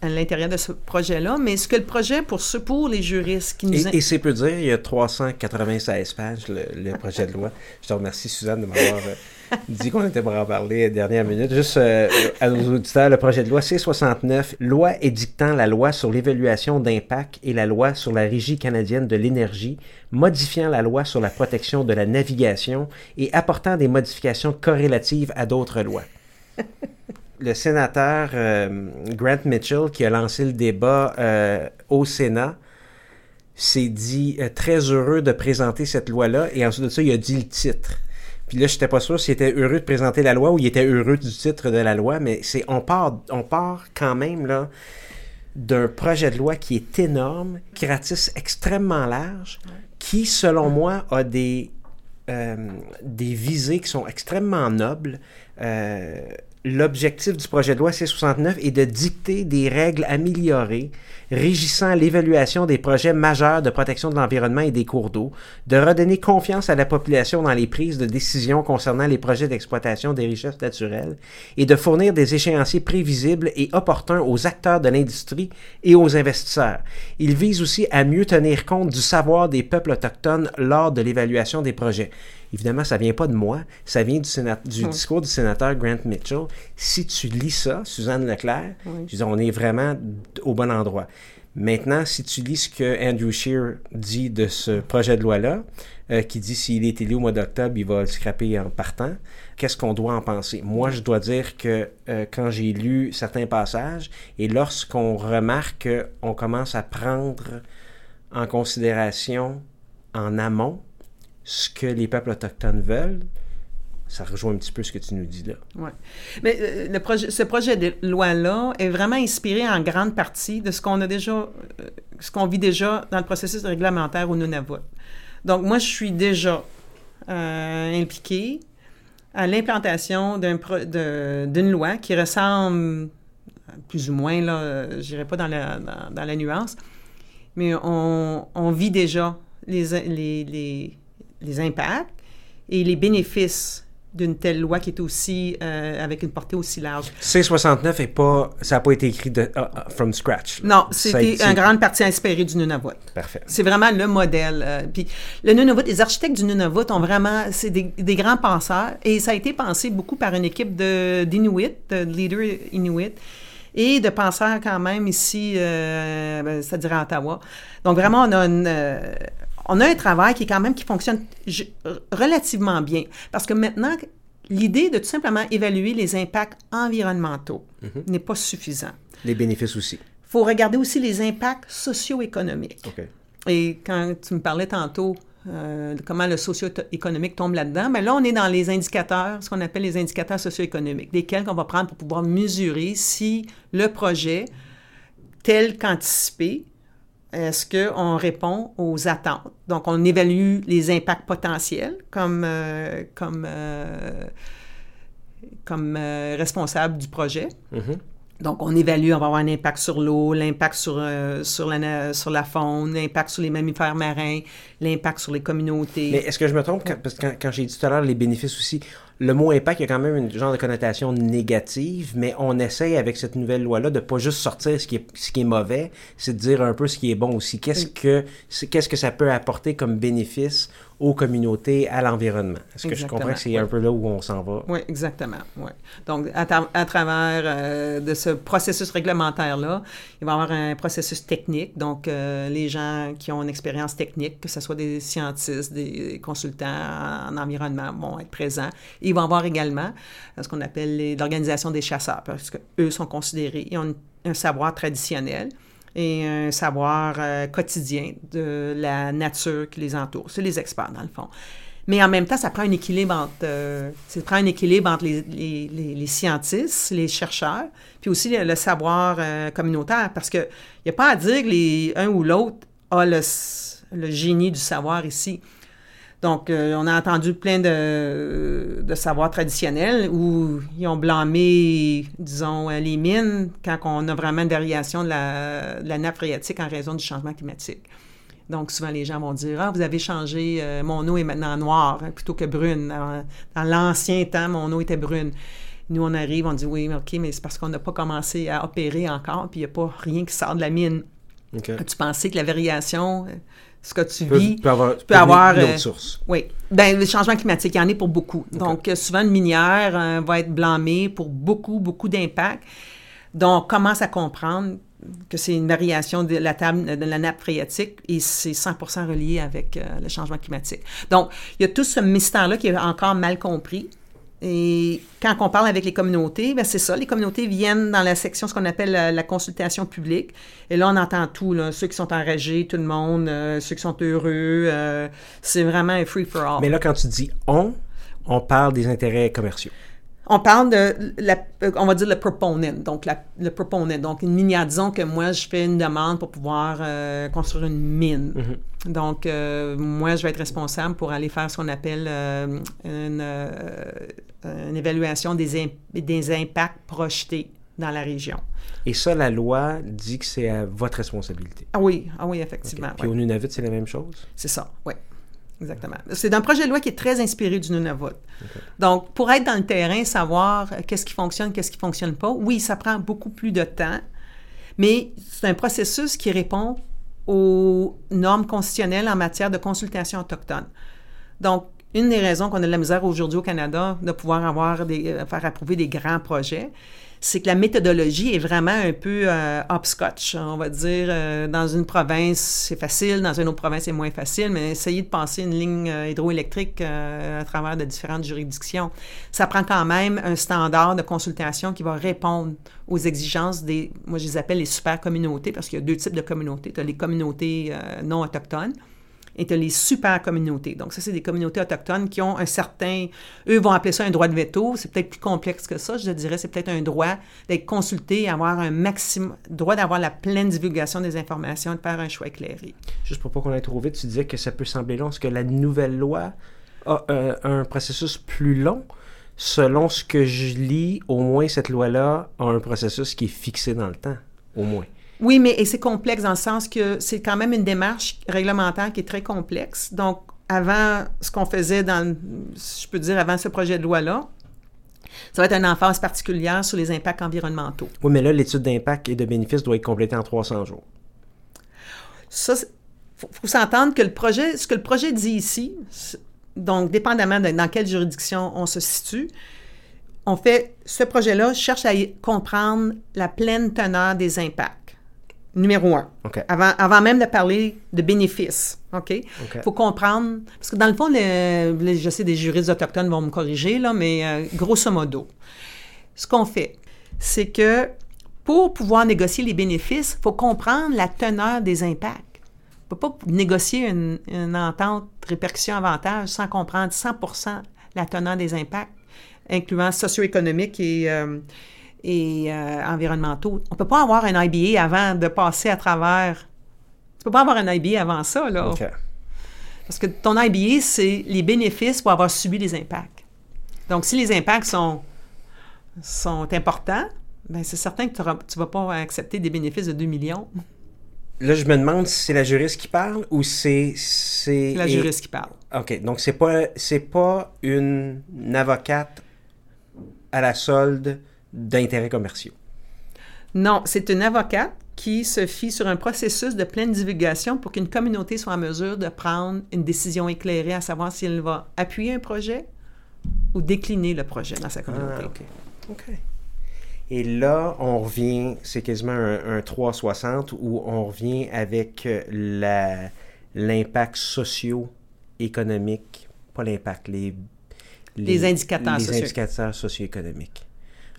à l'intérieur- de ce projet-là, mais ce que le projet pour, ce, pour les juristes qui nous... Et, et c'est peu dire, il y a 396 pages, le, le projet de loi. Je te remercie, Suzanne, de m'avoir euh, dit qu'on était pour en parler dernière minute. Juste euh, à nos auditeurs, le projet de loi C69, loi édictant la loi sur l'évaluation d'impact et la loi sur la Régie canadienne de l'énergie, modifiant la loi sur la protection de la navigation et apportant des modifications corrélatives à d'autres lois. Le sénateur euh, Grant Mitchell, qui a lancé le débat euh, au Sénat, s'est dit euh, très heureux de présenter cette loi-là, et ensuite de ça, il a dit le titre. Puis là, je n'étais pas sûr s'il était heureux de présenter la loi ou il était heureux du titre de la loi, mais c'est on part, on part quand même d'un projet de loi qui est énorme, qui ratisse extrêmement large, qui, selon moi, a des, euh, visées qui sont extrêmement nobles. Euh, L'objectif du projet de loi C69 est de dicter des règles améliorées régissant l'évaluation des projets majeurs de protection de l'environnement et des cours d'eau, de redonner confiance à la population dans les prises de décision concernant les projets d'exploitation des richesses naturelles et de fournir des échéanciers prévisibles et opportuns aux acteurs de l'industrie et aux investisseurs. Il vise aussi à mieux tenir compte du savoir des peuples autochtones lors de l'évaluation des projets. Évidemment, ça vient pas de moi, ça vient du, du discours du sénateur Grant Mitchell. Si tu lis ça, Suzanne Leclerc, Oui. je dire, on est vraiment au bon endroit. Maintenant, si tu lis ce que Andrew Scheer dit de ce projet de loi-là, euh, qui dit s'il est élu au mois d'octobre, il va le scraper en partant, qu'est-ce qu'on doit en penser? Moi, je dois dire que euh, quand j'ai lu certains passages, et lorsqu'on remarque qu'on commence à prendre en considération en amont ce que les peuples autochtones veulent, ça rejoint un petit peu ce que tu nous dis là. Oui. Mais euh, le projet, ce projet de loi-là est vraiment inspiré en grande partie de ce qu'on a déjà, euh, ce qu'on vit déjà dans le processus réglementaire au Nunavut. Donc, moi, je suis déjà euh, impliquée à l'implantation d'une loi qui ressemble plus ou moins, là, je n'irai pas dans la, dans, la, nuance, mais on, on vit déjà les, les, les impacts et les bénéfices d'une telle loi qui est aussi euh, avec une portée aussi large. C69 est pas, ça n'a pas été écrit de, uh, from scratch. Non, c'était une grande partie inspirée du Nunavut. Parfait. C'est vraiment le modèle. Euh, puis le Nunavut, les architectes du Nunavut ont vraiment, c'est des, des, grands penseurs et ça a été pensé beaucoup par une équipe de d'Inuit, de leaders Inuit et de penseurs quand même ici, euh, ben, c'est-à-dire à Ottawa. Donc vraiment, on a une, euh, on a un travail qui est quand même qui fonctionne relativement bien. Parce que maintenant, l'idée de tout simplement évaluer les impacts environnementaux mhm. n'est pas suffisant. Les bénéfices aussi. Il faut regarder aussi les impacts socio-économiques. Et quand tu me parlais tantôt euh, de comment le socio-économique tombe là-dedans, mais ben là, on est dans les indicateurs, ce qu'on appelle les indicateurs socio-économiques, desquels on va prendre pour pouvoir mesurer si le projet, tel qu'anticipé, est-ce qu'on répond aux attentes? Donc, on évalue les impacts potentiels comme, euh, comme, euh, comme euh, responsable du projet. Mm-hmm. Donc, on évalue, on va avoir un impact sur l'eau, l'impact sur, sur, la, sur la faune, l'impact sur les mammifères marins, l'impact sur les communautés. Mais est-ce que je me trompe? parce que quand, quand j'ai dit tout à l'heure les bénéfices aussi, le mot impact, il y a quand même une genre de connotation négative, mais on essaye avec cette nouvelle loi-là de pas juste sortir ce qui est, ce qui est mauvais, c'est de dire un peu ce qui est bon aussi. Qu'est-ce que, qu'est-ce que ça peut apporter comme bénéfice aux communautés, à l'environnement? Est-ce que je comprends que c'est un peu là où on s'en va? Oui, exactement. Oui. Donc, à, travers euh, de ce processus réglementaire-là, il va y avoir un processus technique. Donc, euh, les gens qui ont une expérience technique, que ce soit des scientistes, des consultants en, environnement, vont être présents. Il va y avoir également ce qu'on appelle l'organisation des chasseurs, parce qu'eux sont considérés, ils ont un savoir traditionnel et un savoir euh, quotidien de la nature qui les entoure. C'est les experts, dans le fond. Mais en même temps, ça prend un équilibre entre, euh, ça prend un équilibre entre les, les, les, scientistes, les chercheurs, puis aussi le, savoir euh, communautaire, parce qu'il n'y a pas à dire que un ou l'autre a le génie du savoir ici. Donc, euh, on a entendu plein de, de savoirs traditionnels où ils ont blâmé, disons, euh, les mines quand on a vraiment une variation de la, nappe phréatique en raison du changement climatique. Donc, souvent, les gens vont dire Ah, vous avez changé, euh, mon eau est maintenant noire hein, plutôt que brune. Dans, l'ancien temps, mon eau était brune. Nous, on arrive, on dit Oui, OK, mais c'est parce qu'on n'a pas commencé à opérer encore, puis il n'y a pas rien qui sort de la mine. As-tu pensé que la variation ce que tu vis. Peut avoir, peut avoir une autre euh, source. Oui. Ben, le changement climatique, il y en est pour beaucoup. Donc, euh, souvent, une minière euh, va être blâmée pour beaucoup, beaucoup d'impacts. Donc, on commence à comprendre que c'est une variation de la, table, de la nappe phréatique et c'est 100% relié avec le changement climatique. Donc, il y a tout ce mystère-là qui est encore mal compris. Et quand on parle avec les communautés, ben c'est ça, les communautés viennent dans la section, ce qu'on appelle la, consultation publique. Et là, on entend tout, là, ceux qui sont enragés, tout le monde, euh, ceux qui sont heureux. Euh, c'est vraiment un free-for-all. Mais là, quand tu dis on, on parle des intérêts commerciaux. On parle de, la, euh, on va dire le proponent, donc le proponent. Donc, une minière, disons que moi, je fais une demande pour pouvoir euh, construire une mine. Mm-hmm. Donc, euh, moi, je vais être responsable pour aller faire ce qu'on appelle une, une, évaluation des, des impacts projetés dans la région. Et ça, la loi dit que c'est à votre responsabilité. Ah oui, ah oui, effectivement. Puis au Nunavut, c'est la même chose? C'est ça, oui. Exactement. C'est un projet de loi qui est très inspiré du Nunavut. Donc, pour être dans le terrain, savoir euh, qu'est-ce qui fonctionne, qu'est-ce qui fonctionne pas, oui, ça prend beaucoup plus de temps, mais c'est un processus qui répond aux normes constitutionnelles en matière de consultation autochtone. Donc, une des raisons qu'on a de la misère aujourd'hui au Canada de pouvoir avoir des, euh, faire approuver des grands projets, c'est que la méthodologie est vraiment un peu euh, hopscotch. On va dire, euh, dans une province, c'est facile, dans une autre province, c'est moins facile, mais essayer de passer une ligne euh, hydroélectrique euh, à travers de différentes juridictions, ça prend quand même un standard de consultation qui va répondre aux exigences des, moi je les appelle les super communautés, parce qu'il y a deux types de communautés. Tu as les communautés euh, non autochtones, et tu as les super communautés. Donc, ça, c'est des communautés autochtones qui ont un certain... Eux vont appeler ça un droit de veto. C'est peut-être plus complexe que ça. Je dirais c'est peut-être un droit d'être consulté, avoir un maximum... droit d'avoir la pleine divulgation des informations, de faire un choix éclairé. Juste pour pas qu'on aille trop vite, tu disais que ça peut sembler long. Est-ce que la nouvelle loi a euh, un processus plus long? Selon ce que je lis, au moins cette loi-là a un processus qui est fixé dans le temps. Au moins. Oui, mais et c'est complexe dans le sens que c'est quand même une démarche réglementaire qui est très complexe. Donc, avant ce qu'on faisait dans, je peux dire, avant ce projet de loi-là, ça va être une emphase particulière sur les impacts environnementaux. Oui, mais là, l'étude d'impact et de bénéfices doit être complétée en 300 jours. Ça, il faut, faut s'entendre que le projet, ce que le projet dit ici, donc dépendamment de dans quelle juridiction on se situe, on fait ce projet-là cherche à comprendre la pleine teneur des impacts. Numéro un. Avant, avant même de parler de bénéfices. OK? Il faut comprendre. Parce que dans le fond, le- le- je sais, des juristes autochtones vont me corriger, là, mais euh, grosso modo, ce qu'on fait, c'est que pour pouvoir négocier les bénéfices, il faut comprendre la teneur des impacts. On ne peut pas négocier une, une entente répercussion-avantage sans comprendre 100 la teneur des impacts, incluant socio-économiques et, euh, et euh, environnementaux. On ne peut pas avoir un IBA avant de passer à travers. Tu peux pas avoir un IBA avant ça, là. OK. Parce que ton IBA, c'est les bénéfices pour avoir subi les impacts. Donc, si les impacts sont, sont importants, ben c'est certain que tu ne vas pas accepter des bénéfices de 2 millions. Là, je me demande si c'est la juriste qui parle ou c'est... C'est la juriste qui parle. OK. Donc, pas, c'est pas une avocate à la solde d'intérêts commerciaux. Non, c'est une avocate qui se fie sur un processus de pleine divulgation pour qu'une communauté soit en mesure de prendre une décision éclairée à savoir si elle va appuyer un projet ou décliner le projet dans sa communauté. Ah, OK. OK. Et là, on revient, c'est quasiment un, un 360 où on revient avec euh, l'impact socio-économique, pas l'impact, les, Les indicateurs les socio- indicateurs socio-économiques.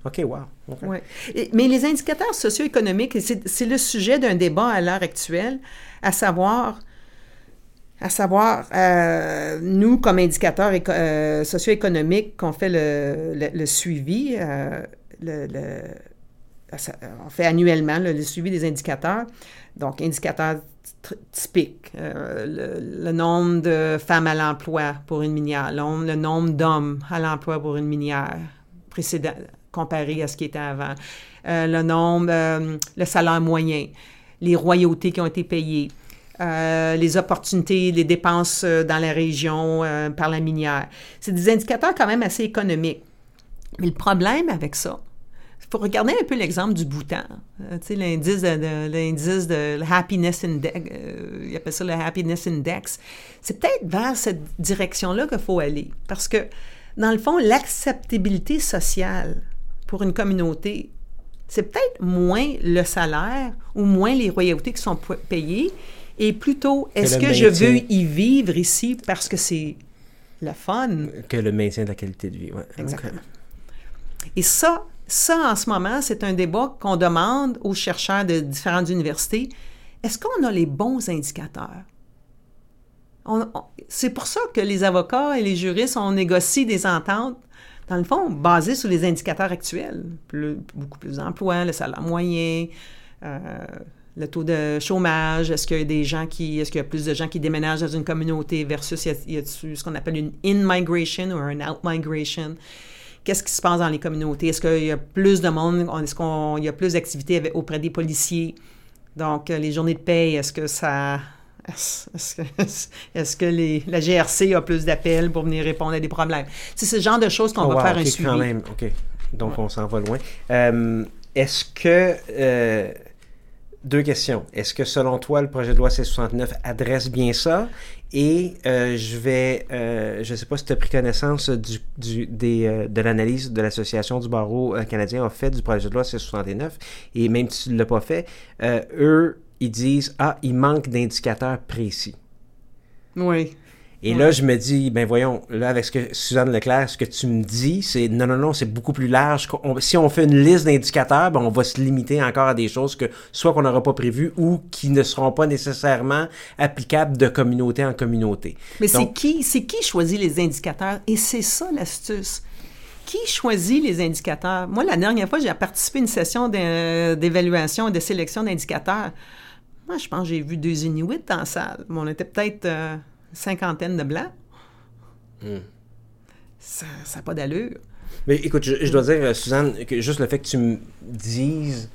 OK, wow. Ouais. Mais les indicateurs socio-économiques, c'est le sujet d'un débat à l'heure actuelle, à savoir, à savoir, euh, nous, comme indicateurs euh, socio-économiques, qu'on fait le, suivi, euh, on fait annuellement le, suivi des indicateurs. Donc, indicateurs typiques, le, nombre de femmes à l'emploi pour une minière, le nombre, d'hommes à l'emploi pour une minière précédent, comparé à ce qui était avant, Euh, le nombre, euh, le salaire moyen, les royautés qui ont été payées, euh, les opportunités, les dépenses dans la région par la minière. C'est des indicateurs quand même assez économiques. Mais le problème avec ça, il faut regarder un peu l'exemple du Bhoutan. Euh, tu sais, l'indice de, de- Happiness Index, ils appellent ça le Happiness Index. C'est peut-être vers cette direction-là qu'il faut aller. Parce que, dans le fond, l'acceptabilité sociale pour une communauté, c'est peut-être moins le salaire ou moins les royautés qui sont payées, et plutôt, est-ce que je veux y vivre ici parce que c'est le fun? Que le maintien de la qualité de vie. Ouais. Exactement. Et ça, ça, en ce moment, c'est un débat qu'on demande aux chercheurs de différentes universités. Est-ce qu'on a les bons indicateurs? C'est pour ça que les avocats et les juristes, on négocie des ententes, dans le fond, basées sur les indicateurs actuels. Beaucoup plus d'emplois, le salaire moyen, euh, le taux de chômage, est-ce qu'il y a des gens qui, est-ce qu'il y a plus de gens qui déménagent dans une communauté versus y a- ce qu'on appelle une in-migration ou un out-migration? Qu'est-ce qui se passe dans les communautés? Est-ce qu'il y a plus de monde? Est-ce qu'il y a plus d'activités auprès des policiers? Donc, euh, les journées de paye, est-ce que ça... Est-ce que, est-ce que les, la GRC a plus d'appels pour venir répondre à des problèmes? C'est ce genre de choses qu'on Oh, va wow, faire un suivi. quand même, OK. Donc, on s'en va loin. Euh, Est-ce que... euh, deux questions. Est-ce que selon toi, le projet de loi C69 adresse bien ça? Et euh, je vais, je ne sais pas si tu as pris connaissance du, du des, de l'analyse de l'Association du barreau canadien a fait du projet de loi C69. Et même si tu ne l'as pas fait, eux, ils disent, ah, il manque d'indicateurs précis. Oui. Et là, je me dis, ben voyons, là, avec ce que Suzanne Leclerc, ce que tu me dis, c'est non, non, non, c'est beaucoup plus large. si on fait une liste d'indicateurs, ben, on va se limiter encore à des choses que soit qu'on n'aura pas prévues ou qui ne seront pas nécessairement applicables de communauté en communauté. Mais c'est qui, c'est qui choisit les indicateurs? Et c'est ça l'astuce. Qui choisit les indicateurs? Moi, la dernière fois, j'ai participé à une session d'évaluation et de sélection d'indicateurs. Moi, je pense que j'ai vu deux Inuits dans la salle. Mais on était peut-être... Euh, cinquantaine de blancs. Hmm. Ça n'a pas d'allure. Mais écoute, je, dois dire, euh, Suzanne, que juste le fait que tu me dises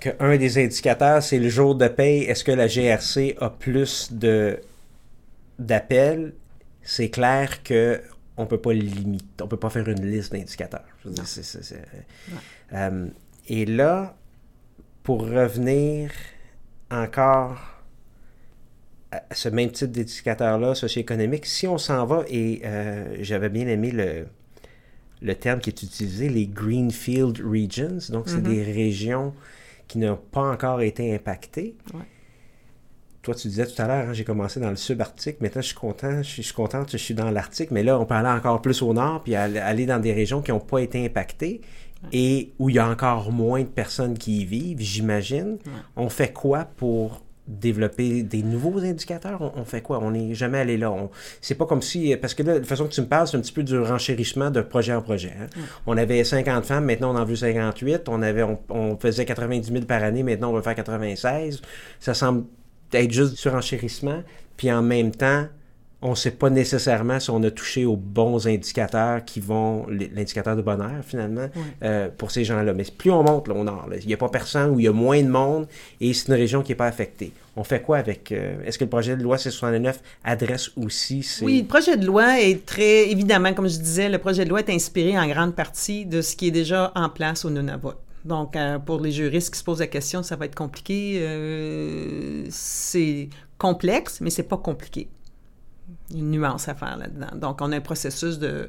qu'un des indicateurs, c'est le jour de paye, est-ce que la GRC a plus de d'appels, c'est clair que on peut pas limiter, on peut pas faire une liste d'indicateurs. Euh, et là, pour revenir encore ce même type d'éducateur-là, socio-économique, si on s'en va, et euh, j'avais bien aimé le, le terme qui est utilisé, les Greenfield Regions, donc c'est des mm-hmm. régions qui n'ont pas encore été impactées. Toi, tu disais tout à l'heure, hein, j'ai commencé dans le subarctique, maintenant je suis content, je suis, je contente, je suis dans l'Arctique, mais là, on peut aller encore plus au nord, puis aller dans des régions qui n'ont pas été impactées et où il y a encore moins de personnes qui y vivent, j'imagine. On fait quoi pour développer des nouveaux indicateurs? On, fait quoi? On n'est jamais allé là. C'est pas comme si... Parce que là, de façon que tu me parles, c'est un petit peu du renchérissement de projet en projet. Hein. On avait 50 femmes, maintenant on en veut 58. On, avait, on, faisait 90 000 par année, maintenant on veut faire 96. Ça semble être juste du renchérissement. Puis en même temps, on ne sait pas nécessairement si on a touché aux bons indicateurs qui vont, l'indicateur de bonheur finalement, euh, pour ces gens-là. Mais plus on monte là, au nord, il n'y a pas personne où il y a moins de monde et c'est une région qui n'est pas affectée. On fait quoi avec... Euh, est-ce que le projet de loi C69 adresse aussi ces... Oui, le projet de loi est très... Évidemment, comme je disais, le projet de loi est inspiré en grande partie de ce qui est déjà en place au Nunavut. Donc, euh, pour les juristes qui se posent la question, ça va être compliqué. c'est complexe, mais c'est pas compliqué une nuance à faire là-dedans. Donc, on a un processus de...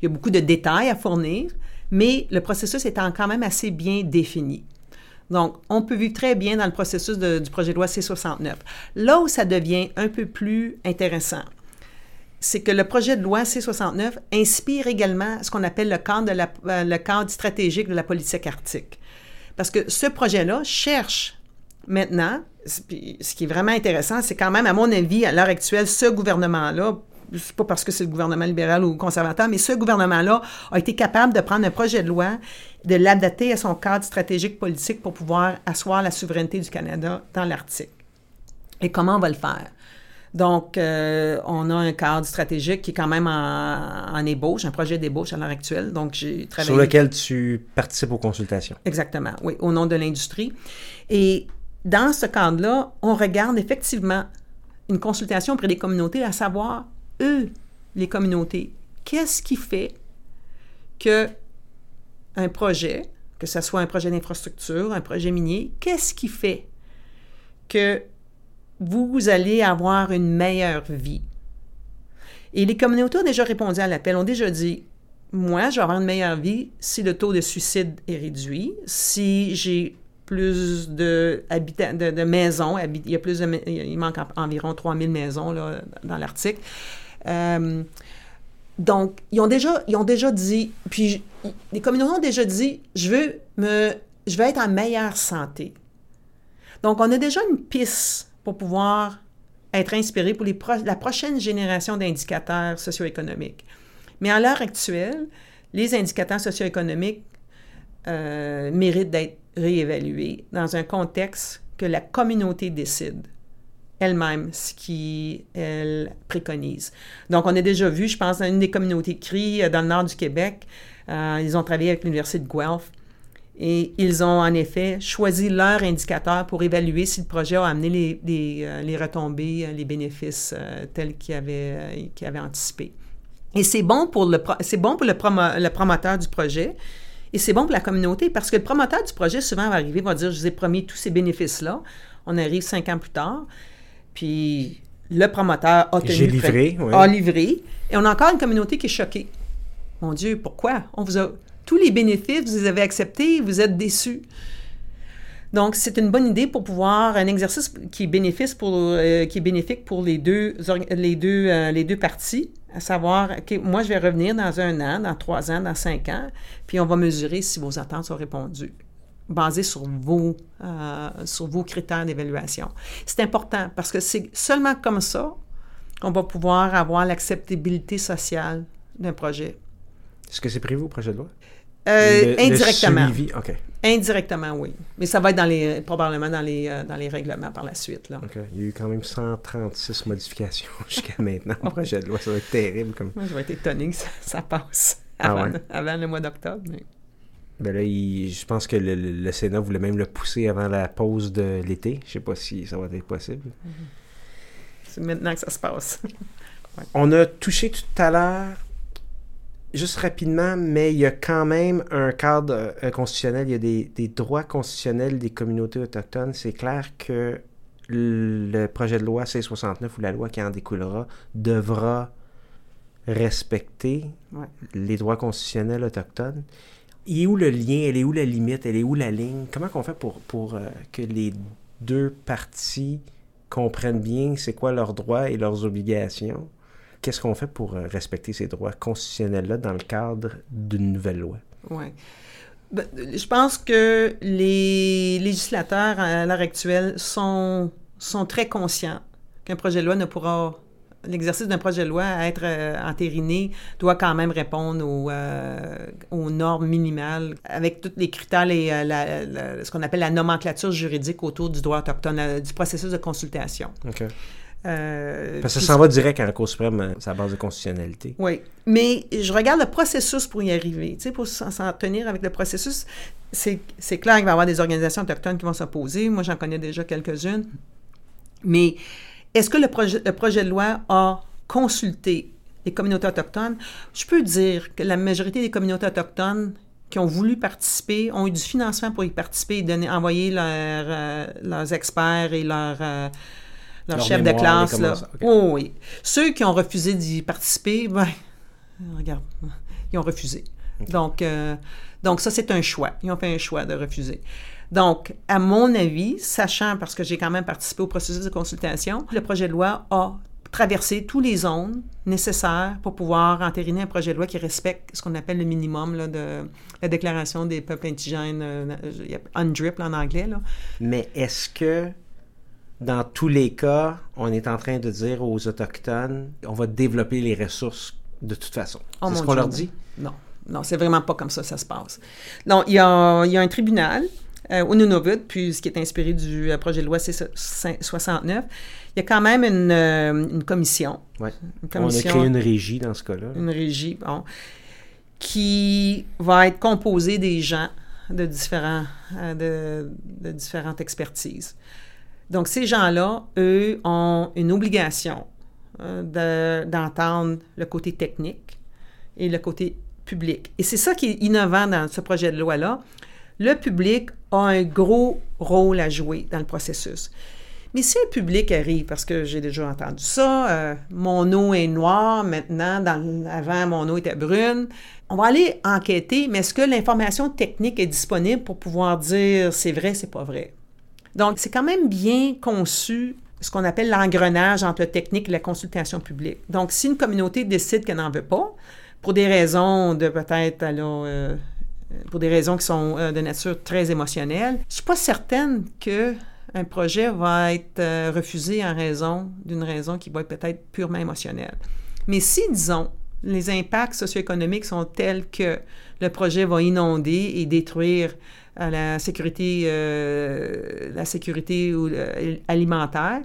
Il y a beaucoup de détails à fournir, mais le processus étant quand même assez bien défini. Donc, on peut vivre très bien dans le processus du projet de loi C-69. Là où ça devient un peu plus intéressant, c'est que le projet de loi C-69 inspire également ce qu'on appelle le cadre, de la, euh, le cadre stratégique de la politique arctique. Parce que ce projet-là cherche maintenant ce qui est vraiment intéressant, c'est quand même, à mon avis, à l'heure actuelle, ce gouvernement-là, c'est pas parce que c'est le gouvernement libéral ou conservateur, mais ce gouvernement-là a été capable de prendre un projet de loi, de l'adapter à son cadre stratégique politique pour pouvoir asseoir la souveraineté du Canada dans l'Arctique. Et comment on va le faire? Donc, euh, on a un cadre stratégique qui est quand même en, en ébauche, un projet d'ébauche à l'heure actuelle. Donc, j'ai travaillé... Sur lequel tu participes aux consultations. Exactement, oui, au nom de l'industrie. Et dans ce cadre-là, on regarde effectivement une consultation auprès des communautés, à savoir, eux, les communautés, qu'est-ce qui fait que un projet, que ce soit un projet d'infrastructure, un projet minier, qu'est-ce qui fait que vous allez avoir une meilleure vie? Et les communautés ont déjà répondu à l'appel, ont déjà dit, moi, je vais avoir une meilleure vie si le taux de suicide est réduit, si j'ai plus de, de, maisons. Il y a plus il manque environ 3000 maisons là, dans l'article. Euh, donc, ils ont déjà, ils ont déjà dit, puis les communautés ont déjà dit, je veux me, je veux être en meilleure santé. Donc, on a déjà une piste pour pouvoir être inspiré pour la prochaine génération d'indicateurs socio-économiques. Mais à l'heure actuelle, les indicateurs socio-économiques euh, méritent d'être réévaluer dans un contexte que la communauté décide elle-même ce qu'elle préconise. Donc, on a déjà vu, je pense, dans une des communautés CRI euh, dans le nord du Québec, euh, ils ont travaillé avec l'Université de Guelph et ils ont en effet choisi leur indicateur pour évaluer si le projet a amené les, euh, retombées, les bénéfices tels qu'ils avaient, qu avaient anticipé. Et c'est bon pour le, c'est bon pour le promoteur du projet Et c'est bon pour la communauté parce que le promoteur du projet, souvent, va arriver, va dire, je vous ai promis tous ces bénéfices-là. On arrive cinq ans plus tard. Puis le promoteur a tenu livré, prêt- oui. a livré. Et on a encore une communauté qui est choquée. Mon Dieu, pourquoi? On vous a... Tous les bénéfices, vous les avez acceptés, vous êtes déçus. Donc, c'est une bonne idée pour pouvoir, un exercice qui est, bénéfice pour, euh, qui est bénéfique pour les deux, orga- les deux, euh, les deux parties, à savoir, OK, moi, je vais revenir dans un an, dans trois ans, dans cinq ans, puis on va mesurer si vos attentes sont répondues, basé sur vos, euh, sur vos critères d'évaluation. C'est important parce que c'est seulement comme ça qu'on va pouvoir avoir l'acceptabilité sociale d'un projet. Est-ce que c'est prévu au projet de loi? Euh, Le- le indirectement. suivi, OK. Indirectement, oui. Mais ça va être dans les, probablement dans les, euh, dans les règlements par la suite. Là. Il y a eu quand même 136 modifications jusqu'à maintenant au projet de loi. Ça va être terrible. Comme... Moi, je vais être étonné que ça, ça passe Ah avant, ouais? avant le mois d'octobre. mais- Ben là, il- je pense que le, le- le Sénat voulait même le pousser avant la pause de l'été. Je sais pas si ça va être possible. C'est maintenant que ça se passe. On a touché tout à l'heure, juste rapidement, mais il y a quand même un cadre euh, constitutionnel, il y a des, des droits constitutionnels des communautés autochtones. C'est clair que le projet de loi C69 ou la loi qui en découlera devra respecter Ouais. les droits constitutionnels autochtones. Il est où le lien? Elle est où la limite? Elle est où la ligne? Comment qu'on fait pour, pour euh, que les deux parties comprennent bien c'est quoi leurs droits et leurs obligations? Qu'est-ce qu'on fait pour euh, respecter ces droits constitutionnels-là dans le cadre d'une nouvelle loi? Oui. Ben, je pense que les législateurs à l'heure actuelle sont, sont très conscients qu'un projet de loi ne pourra. L'exercice d'un projet de loi à être euh, entériné doit quand même répondre aux, euh, aux normes minimales avec tous les critères, les, euh, la- la- ce qu'on appelle la nomenclature juridique autour du droit autochtone, du processus de consultation. OK. Euh, Parce que ça s'en va direct à la Cour suprême, euh, sa base de constitutionnalité. oui, mais je regarde le processus pour y arriver. Tu sais, pour s'en tenir avec le processus, c'est c'est clair qu'il va y avoir des organisations autochtones qui vont s'opposer. Moi, j'en connais déjà quelques-unes. Mais est-ce que le projet, le projet de loi a consulté les communautés autochtones? Je peux dire que la majorité des communautés autochtones qui ont voulu participer ont eu du financement pour y participer et donner, envoyer leur, euh, leurs experts et leurs, euh, leurs Leur chefs de classe. Là. Oh, oui. Ceux qui ont refusé d'y participer, ben, regarde, ils ont refusé. Donc, euh, donc ça, c'est un choix. Ils ont fait un choix de refuser. Donc, à mon avis, sachant, parce que j'ai quand même participé au processus de consultation, le projet de loi a traversé tous les zones nécessaires pour pouvoir entériner un projet de loi qui respecte ce qu'on appelle le minimum là, de la Déclaration des peuples indigènes, euh, UNDRIP en anglais. Là. Mais est-ce que dans tous les cas, on est en train de dire aux Autochtones, on va développer les ressources de toute façon? Oh, c'est ce qu'on leur dit? Non, non, c'est vraiment pas comme ça que ça se passe. Non, il y a, il y a un tribunal euh, au Nunavut, puis ce qui est inspiré du euh, projet de loi C69. Il y a quand même une, euh, une commission, On a créé une régie dans ce cas-là. une régie, bon, qui va être composée des gens de, différents, euh, de, de différentes expertises. Donc, ces gens-là, eux, ont une obligation euh, de- d'entendre le côté technique et le côté public. Et c'est ça qui est innovant dans ce projet de loi-là. Le public a un gros rôle à jouer dans le processus. Mais si un public arrive, parce que j'ai déjà entendu ça, euh, mon eau est noire maintenant, dans, avant mon eau était brune, on va aller enquêter, mais est-ce que l'information technique est disponible pour pouvoir dire c'est vrai, c'est pas vrai? Donc, c'est quand même bien conçu ce qu'on appelle l'engrenage entre le technique et la consultation publique. Donc, si une communauté décide qu'elle n'en veut pas, pour des raisons de peut-être, euh, pour des raisons qui sont euh, de nature très émotionnelle, je suis pas certaine que un projet va être euh, refusé en raison d'une raison qui va être peut-être purement émotionnelle. Mais si, disons, les impacts socio-économiques sont tels que le projet va inonder et détruire euh, la sécurité, euh, la sécurité euh, alimentaire,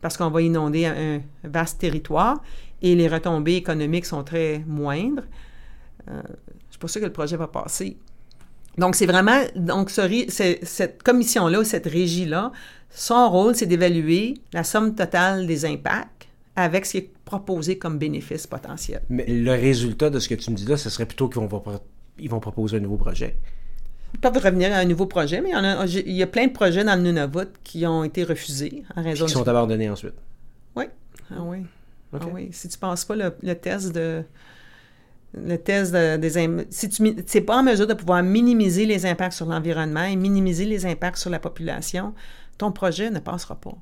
parce qu'on va inonder un vaste territoire et les retombées économiques sont très moindres, euh, je sûre que le projet va passer. Donc, c'est vraiment, donc, cette commission-là, cette régie-là, son rôle, c'est d'évaluer la somme totale des impacts avec ce qui est proposé comme bénéfice potentiel. Mais le résultat de ce que tu me dis là, ce serait plutôt qu'on va pas ils vont proposer un nouveau projet. Ils peuvent revenir à un nouveau projet, mais il y, en a, il y a plein de projets dans le Nunavut qui ont été refusés en raison Qui sont abandonnés ensuite. Oui. Ah oui. OK. Ah oui. Si tu passes pas le, le test de le test de- des im- si tu n'es pas en mesure de pouvoir minimiser les impacts sur l'environnement et minimiser les impacts sur la population, ton projet ne passera pas.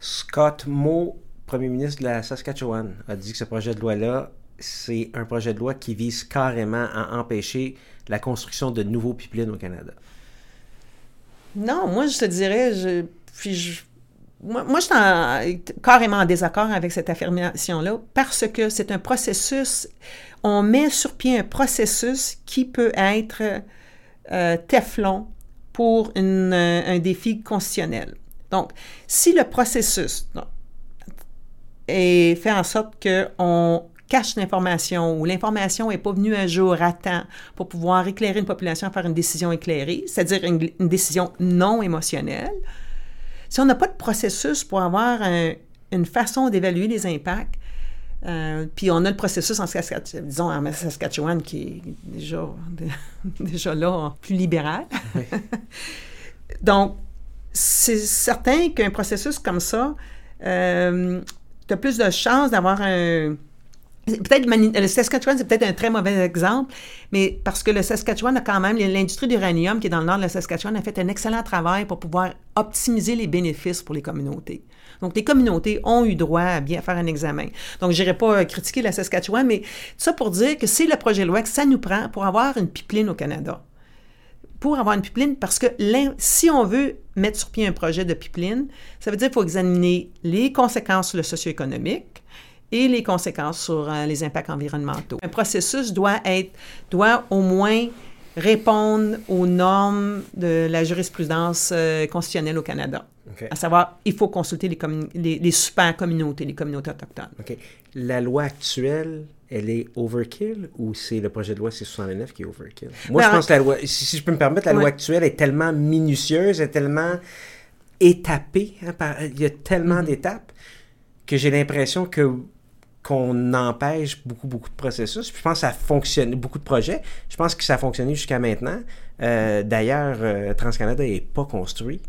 Scott Moe, premier ministre de la Saskatchewan, a dit que ce projet de loi-là, c'est un projet de loi qui vise carrément à empêcher la construction de nouveaux pipelines au Canada. Non, moi, je te dirais, je, puis je, moi, je suis en- carrément en désaccord avec cette affirmation-là parce que c'est un processus, on met sur pied un processus qui peut être euh, Teflon pour un défi constitutionnel. Donc, si le processus et fait en sorte qu'on cache l'information ou l'information n'est pas venue un jour à temps pour pouvoir éclairer une population à faire une décision éclairée, c'est-à-dire une, une décision non émotionnelle. Si on n'a pas de processus pour avoir un- une façon d'évaluer les impacts, euh, puis on a le processus en Saskatchewan, disons en Saskatchewan qui est déjà, déjà là, plus libéral. Donc, c'est certain qu'un processus comme ça, euh, tu as plus de chances d'avoir un. Peut-être le Saskatchewan, c'est peut-être un très mauvais exemple, mais parce que le Saskatchewan a quand même, l'industrie d'uranium qui est dans le nord de la Saskatchewan a fait un excellent travail pour pouvoir optimiser les bénéfices pour les communautés. Donc, les communautés ont eu droit à bien faire un examen. Donc, je n'irai pas euh, critiquer la Saskatchewan, mais ça pour dire que c'est le projet de loi que ça nous prend pour avoir une pipeline au Canada pour avoir une pipeline, parce que si on veut mettre sur pied un projet de pipeline, ça veut dire qu'il faut examiner les conséquences sur le socio-économique et les conséquences sur euh, les impacts environnementaux. Un processus doit être, doit au moins répondre aux normes de la jurisprudence euh, constitutionnelle au Canada. OK. À savoir, il faut consulter les, les, les super communautés, les communautés autochtones. La loi actuelle, elle est overkill ou c'est le projet de loi C-69 qui est overkill? Moi, Ben, je pense que la loi, si, si je peux me permettre, la loi actuelle est tellement minutieuse, est tellement étapée, hein, par- il y a tellement Mm-hmm. d'étapes que j'ai l'impression que qu'on empêche beaucoup, beaucoup de processus. Puis je pense que ça fonctionne, beaucoup de projets. Je pense que ça a fonctionné jusqu'à maintenant. Euh, D'ailleurs, euh, TransCanada n'est pas construit.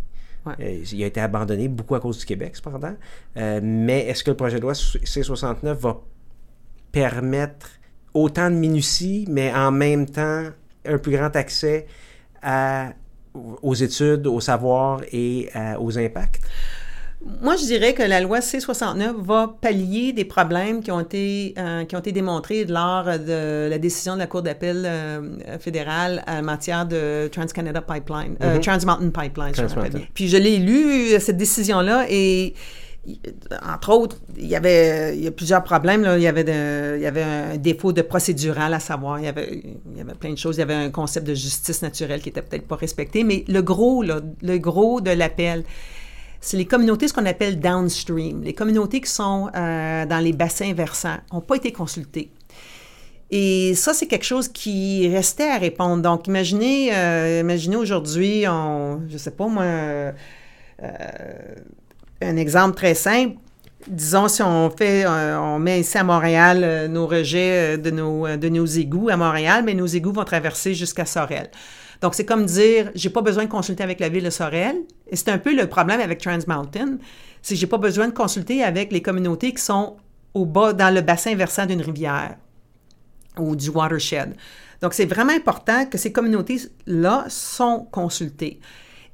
Ouais. Euh, il a été abandonné beaucoup à cause du Québec, cependant. Euh, mais est-ce que le projet de loi C-69 va permettre autant de minutie, mais en même temps un plus grand accès à, aux études, au savoir et à- aux impacts? Moi, je dirais que la loi C-69 va pallier des problèmes qui ont été, euh, qui ont été démontrés lors de la décision de la Cour d'appel euh, fédérale en matière de Trans-Canada Pipeline, euh, Mhm. Trans Mountain Pipeline, Trans Mountain. Puis je l'ai lu, euh, cette décision-là, et entre autres, il y avait plusieurs problèmes. Il, y avait un défaut de procédural à savoir. Il y, avait, plein de choses. Il y avait un concept de justice naturelle qui était peut-être pas respecté. Mais le gros, le gros de l'appel, c'est les communautés, ce qu'on appelle downstream. Les communautés qui sont euh, dans les bassins versants n'ont pas été consultées. Et ça, c'est quelque chose qui restait à répondre. Donc, imaginez, euh, imaginez aujourd'hui, on, je sais pas moi, euh, un exemple très simple. Disons, si on fait, euh, on met ici à Montréal euh, nos rejets euh, de nos, égouts à Montréal, mais nos égouts vont traverser jusqu'à Sorel. Donc, c'est comme dire, j'ai pas besoin de consulter avec la ville de Sorel. Et c'est un peu le problème avec Trans Mountain, c'est que j'ai pas besoin de consulter avec les communautés qui sont au bas, dans le bassin versant d'une rivière ou du watershed. Donc, c'est vraiment important que ces communautés-là sont consultées.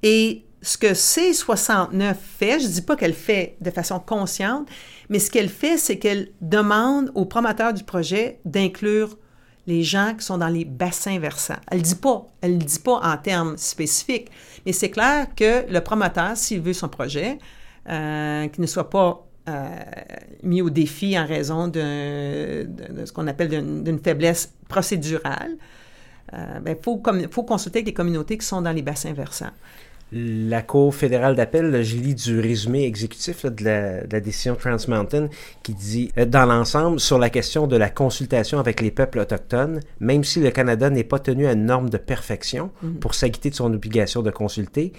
Et ce que C69 fait, je ne dis pas qu'elle fait de façon consciente, mais ce qu'elle fait, c'est qu'elle demande aux promoteurs du projet d'inclure les gens qui sont dans les bassins versants. Elle ne dit pas, elle dit pas en termes spécifiques, mais c'est clair que le promoteur, s'il veut son projet, euh, qui ne soit pas euh, mis au défi en raison de, ce qu'on appelle d'une faiblesse procédurale, il ben, faut, faut consulter avec les communautés qui sont dans les bassins versants. La Cour fédérale d'appel, je lis du résumé exécutif là, de, la, de la décision Trans Mountain qui dit euh, Dans l'ensemble, sur la question de la consultation avec les peuples autochtones, même si le Canada n'est pas tenu à une norme de perfection pour s'acquitter de son obligation de consulter,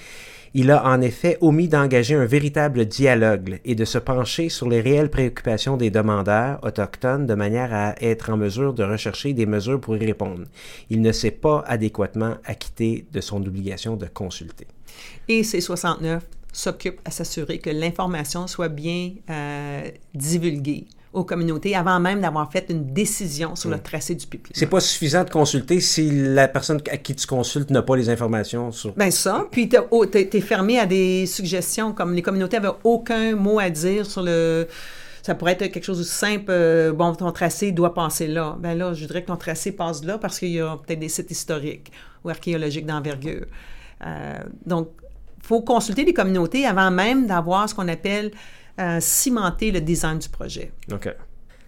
Il a en effet omis d'engager un véritable dialogue et de se pencher sur les réelles préoccupations des demandeurs autochtones de manière à être en mesure de rechercher des mesures pour y répondre. Il ne s'est pas adéquatement acquitté de son obligation de consulter. Et C69 s'occupe à s'assurer que l'information soit bien euh, divulguée aux communautés avant même d'avoir fait une décision sur le tracé du pipeline. C'est pas suffisant de consulter si la personne à qui tu consultes n'a pas les informations sur... Ben ça, puis tu oh, es, fermé à des suggestions, comme les communautés avaient aucun mot à dire sur le... Ça pourrait être quelque chose de simple, euh, bon, ton tracé doit passer là. Ben là, je voudrais que ton tracé passe là parce qu'il y a peut-être des sites historiques ou archéologiques d'envergure. Euh, donc, il faut consulter les communautés avant même d'avoir ce qu'on appelle cimenter le design du projet. OK.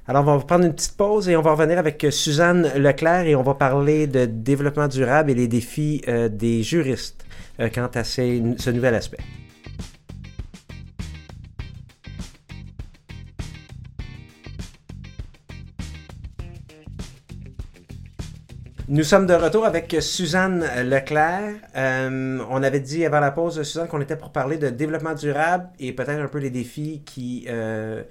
Alors, on va prendre une petite pause et on va revenir avec Suzanne Leclerc et on va parler de développement durable et les défis euh, des juristes euh, quant à ce nouvel aspect. Nous sommes de retour avec Suzanne Leclerc. Euh, on avait dit avant la pause, Suzanne, qu'on était pour parler de développement durable et peut-être un peu les défis qui euh,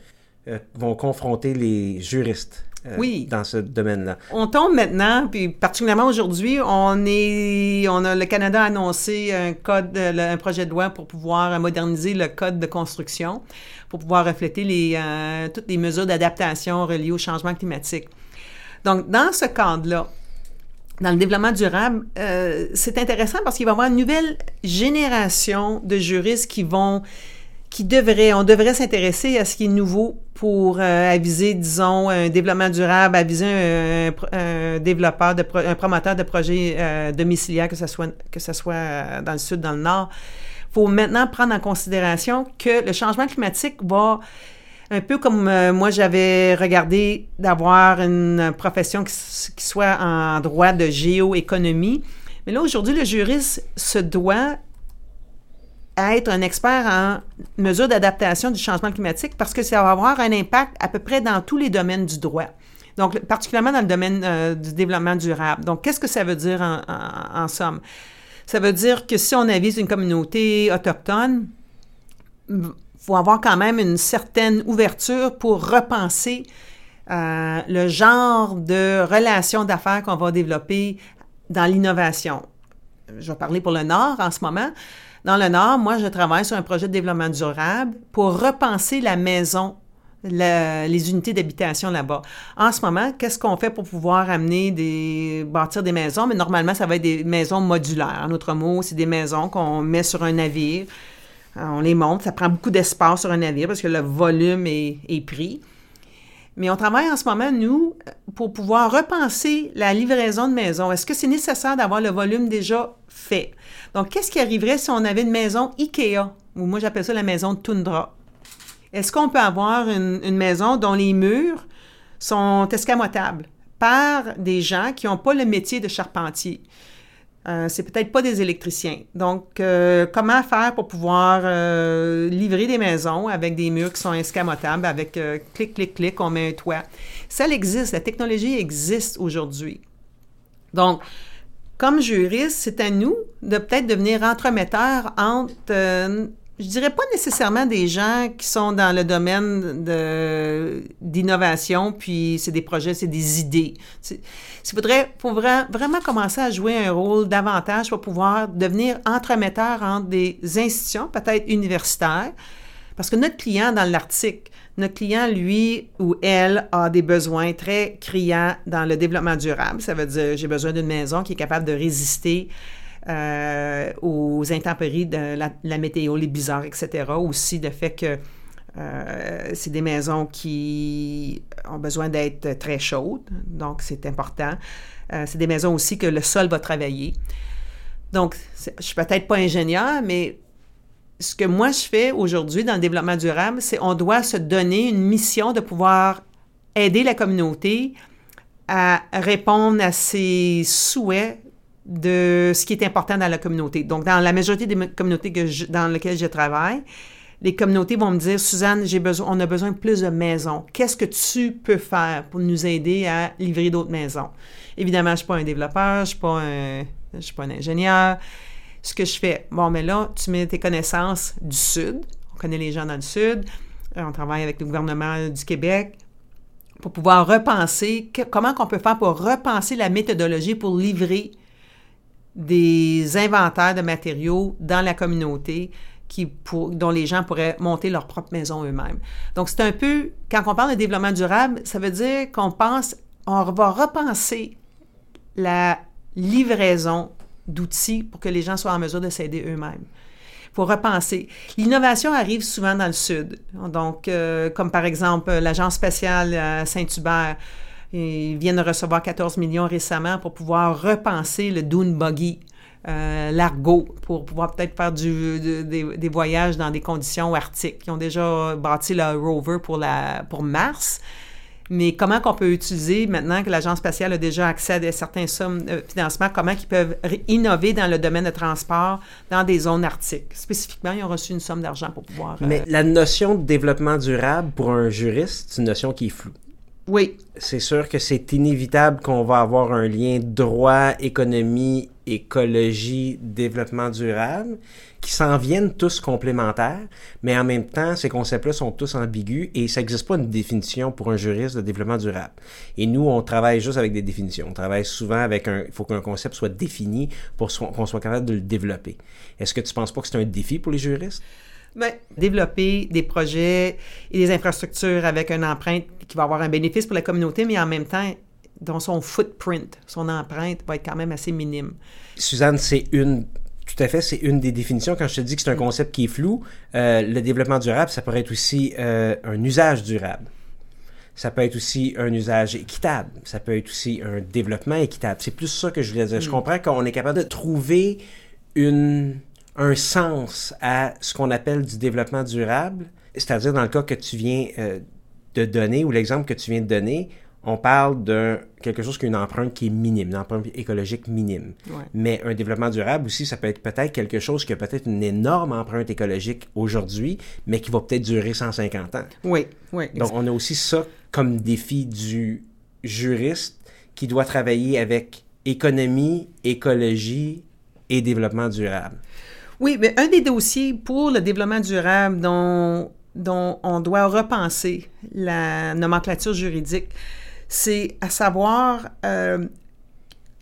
euh, vont confronter les juristes. oui. dans ce domaine-là. On tombe maintenant, puis particulièrement aujourd'hui, on est, on a le Canada a annoncé un code, un projet de loi pour pouvoir moderniser le code de construction, pour pouvoir refléter les, toutes les mesures d'adaptation reliées au changement climatique. Donc, dans ce cadre-là, dans le développement durable, euh, c'est intéressant parce qu'il va y avoir une nouvelle génération de juristes qui vont, qui devraient, on devrait s'intéresser à ce qui est nouveau pour euh, aviser, disons, un développement durable, aviser un, développeur, un promoteur de projets euh, domiciliaires, que ce soit, que ce soit dans le sud, dans le nord. Il faut maintenant prendre en considération que le changement climatique va un peu comme euh, moi, j'avais regardé d'avoir une profession qui, soit en droit de géoéconomie. Mais là, aujourd'hui, le juriste se doit être un expert en mesures d'adaptation du changement climatique parce que ça va avoir un impact à peu près dans tous les domaines du droit. Donc, particulièrement dans le domaine euh, du développement durable. Donc, qu'est-ce que ça veut dire en, en somme? Ça veut dire que si on avise une communauté autochtone, faut avoir quand même une certaine ouverture pour repenser euh, le genre de relations d'affaires qu'on va développer dans l'innovation. Je vais parler pour le Nord en ce moment. Dans le Nord, moi, je travaille sur un projet de développement durable pour repenser la maison les unités d'habitation là-bas. En ce moment, qu'est-ce qu'on fait pour pouvoir amener des bâtir des maisons? Mais normalement, ça va être des maisons modulaires. En autre mot, c'est des maisons qu'on met sur un navire on les monte, ça prend beaucoup d'espace sur un navire parce que le volume est, pris. Mais on travaille en ce moment, nous, pour pouvoir repenser la livraison de maison. Est-ce que c'est nécessaire d'avoir le volume déjà fait? Donc, qu'est-ce qui arriverait si on avait une maison IKEA, ou moi j'appelle ça la maison de Tundra? Est-ce qu'on peut avoir une, maison dont les murs sont escamotables par des gens qui n'ont pas le métier de charpentier? Euh, c'est peut-être pas des électriciens. Donc, euh, comment faire pour pouvoir euh, livrer des maisons avec des murs qui sont escamotables, avec clic, clic, clic, on met un toit? Ça existe, la technologie existe aujourd'hui. Donc, comme juriste, c'est à nous de peut-être devenir entremetteurs entre je dirais pas nécessairement des gens qui sont dans le domaine d'innovation, puis c'est des projets, c'est des idées. Il faudrait, faudrait vraiment commencer à jouer un rôle davantage pour pouvoir devenir entremetteur entre des institutions, peut-être universitaires, parce que notre client dans l'article, notre client, lui ou elle, a des besoins très criants dans le développement durable. Ça veut dire, j'ai besoin d'une maison qui est capable de résister euh, aux intempéries de la, météo, les bizarres, etc. Aussi le fait que euh, c'est des maisons qui ont besoin d'être très chaudes, donc c'est important. Euh, c'est des maisons aussi que le sol va travailler. Donc, je suis peut-être pas ingénieur, mais ce que moi je fais aujourd'hui dans le développement durable, c'est on doit se donner une mission de pouvoir aider la communauté à répondre à ses souhaits de ce qui est important dans la communauté. Donc, dans la majorité des communautés dans lesquelles je travaille, les communautés vont me dire, Suzanne, j'ai besoin, on a besoin de plus de maisons. Qu'est-ce que tu peux faire pour nous aider à livrer d'autres maisons? Évidemment, je ne suis pas un développeur, je ne suis, pas un, suis pas un ingénieur. ce que je fais. Bon, mais là, tu mets tes connaissances du Sud. On connaît les gens dans le Sud. On travaille avec le gouvernement du Québec pour pouvoir repenser comment qu'on peut faire pour repenser la méthodologie pour livrer des inventaires de matériaux dans la communauté qui pour, dont les gens pourraient monter leur propre maison eux-mêmes. Donc, c'est un peu, quand on parle de développement durable, ça veut dire qu'on pense, on va repenser la livraison d'outils pour que les gens soient en mesure de s'aider eux-mêmes. Il faut repenser. L'innovation arrive souvent dans le Sud. Donc, euh, comme par exemple l'Agence spatiale à Saint-Hubert, ils viennent de recevoir 14 millions récemment pour pouvoir repenser le dune buggy, euh, l'argot, pour pouvoir peut-être faire du, des, voyages dans des conditions arctiques. Ils ont déjà bâti le rover pour, la, pour Mars. Mais comment qu'on peut utiliser, maintenant que l'Agence spatiale a déjà accès à certains sommes de financement, comment ils peuvent innover dans le domaine de transport dans des zones arctiques? Spécifiquement, ils ont reçu une somme d'argent pour pouvoir... Mais euh, la notion de développement durable, pour un juriste, c'est une notion qui est floue. Oui. C'est sûr que c'est inévitable qu'on va avoir un lien droit, économie, écologie, développement durable, qui s'en viennent tous complémentaires, mais en même temps, ces concepts-là sont tous ambigus et ça n'existe pas une définition pour un juriste de développement durable. Et nous, on travaille juste avec des définitions. On travaille souvent avec un... Il faut qu'un concept soit défini pour qu'on soit capable de le développer. Est-ce que tu ne penses pas que c'est un défi pour les juristes? Développer des projets et des infrastructures avec une empreinte qui va avoir un bénéfice pour la communauté, mais en même temps, dont son footprint, son empreinte va être quand même assez minime. Suzanne, c'est une tout à fait, c'est une des définitions. Quand je te dis que c'est un concept qui est flou, euh, le développement durable, ça pourrait être aussi euh, un usage durable. Ça peut être aussi un usage équitable. Ça peut être aussi un développement équitable. C'est plus ça que je voulais dire. Je mm. comprends qu'on est capable de trouver une un sens à ce qu'on appelle du développement durable, c'est-à-dire dans le cas que tu viens euh, de donner ou l'exemple que tu viens de donner, on parle de quelque chose qui a une empreinte qui est minime, une empreinte écologique minime. Mais un développement durable aussi, ça peut être peut-être quelque chose qui a peut-être une énorme empreinte écologique aujourd'hui, mais qui va peut-être durer 150 ans. Oui, oui. Donc on a aussi ça comme défi du juriste qui doit travailler avec économie, écologie et développement durable. Oui, mais un des dossiers pour le développement durable dont, on doit repenser la nomenclature juridique, c'est à savoir euh,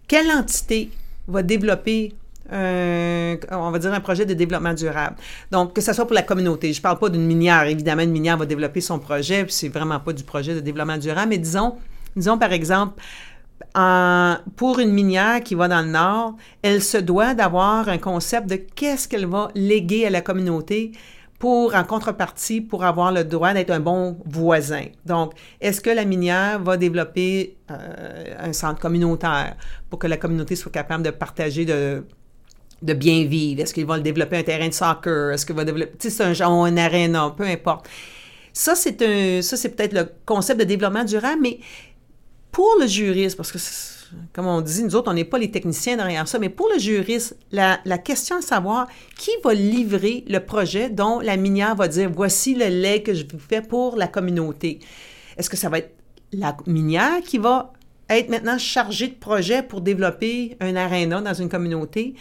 quelle entité va développer on va dire un projet de développement durable. Donc, que ce soit pour la communauté. Je ne parle pas d'une minière. Évidemment, une minière va développer son projet, puis c'est vraiment pas du projet de développement durable, mais disons, disons par exemple, pour une minière qui va dans le nord, elle se doit d'avoir un concept de qu'est-ce qu'elle va léguer à la communauté pour, en contrepartie, pour avoir le droit d'être un bon voisin. Donc, est-ce que la minière va développer euh, un centre communautaire pour que la communauté soit capable de partager de, bien vivre? Est-ce qu'il va développer un terrain de soccer? Est-ce qu'il va développer, tu sais, c'est un genre, un aréna, peu importe. Ça, c'est un, ça, c'est peut-être le concept de développement durable, mais pour le juriste, parce que, comme on dit, nous autres, on n'est pas les techniciens derrière ça, mais pour le juriste, la, question à savoir qui va livrer le projet dont la minière va dire voici le lait que je vous fais pour la communauté? Est-ce que ça va être la minière qui va être maintenant chargée de projet pour développer un aréna dans une communauté?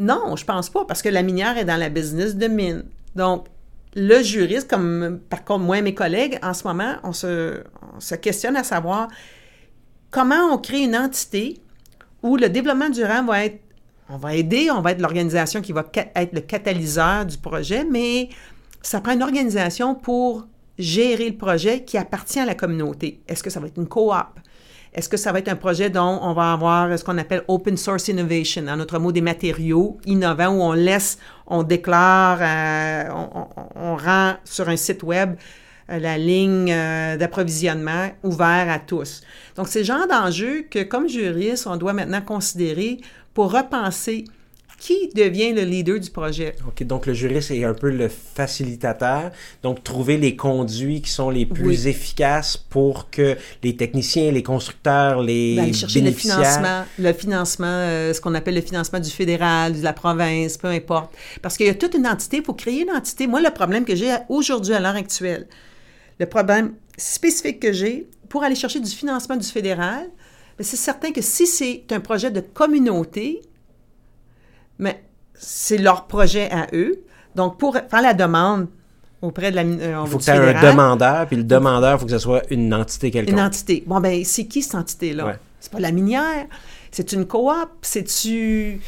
Non, je pense pas, parce que la minière est dans la business de mine. Donc, le juriste, comme par contre moi et mes collègues, en ce moment, on on se questionne à savoir comment on crée une entité où le développement durable va être, on va aider, on va être l'organisation qui va être le catalyseur du projet, mais ça prend une organisation pour gérer le projet qui appartient à la communauté. Est-ce que ça va être une coop? Est-ce que ça va être un projet dont on va avoir ce qu'on appelle open source innovation, en autre mot des matériaux innovants où on laisse, on déclare, euh, on, rend sur un site web la ligne euh, d'approvisionnement ouvert à tous. Donc, c'est le genre d'enjeu que, comme juriste, on doit maintenant considérer pour repenser qui devient le leader du projet. OK, donc le juriste est un peu le facilitateur, donc trouver les conduits qui sont les plus efficaces pour que les techniciens, les constructeurs, les chercher le financement, le financement, euh, ce qu'on appelle le financement du fédéral, de la province, peu importe. Parce qu'il y a toute une entité, il faut créer une entité. Moi, le problème que j'ai aujourd'hui à l'heure actuelle, le problème spécifique que j'ai, pour aller chercher du financement du fédéral, ben, c'est certain que si c'est un projet de communauté, mais c'est leur projet à eux. Donc, pour faire la demande auprès de la... euh, Il faut que tu aies un demandeur, puis le demandeur, il faut que ce soit une entité quelconque. Une entité. Bon, ben, c'est qui cette entité-là? Ouais. C'est pas la minière? C'est une coop? C'est-tu.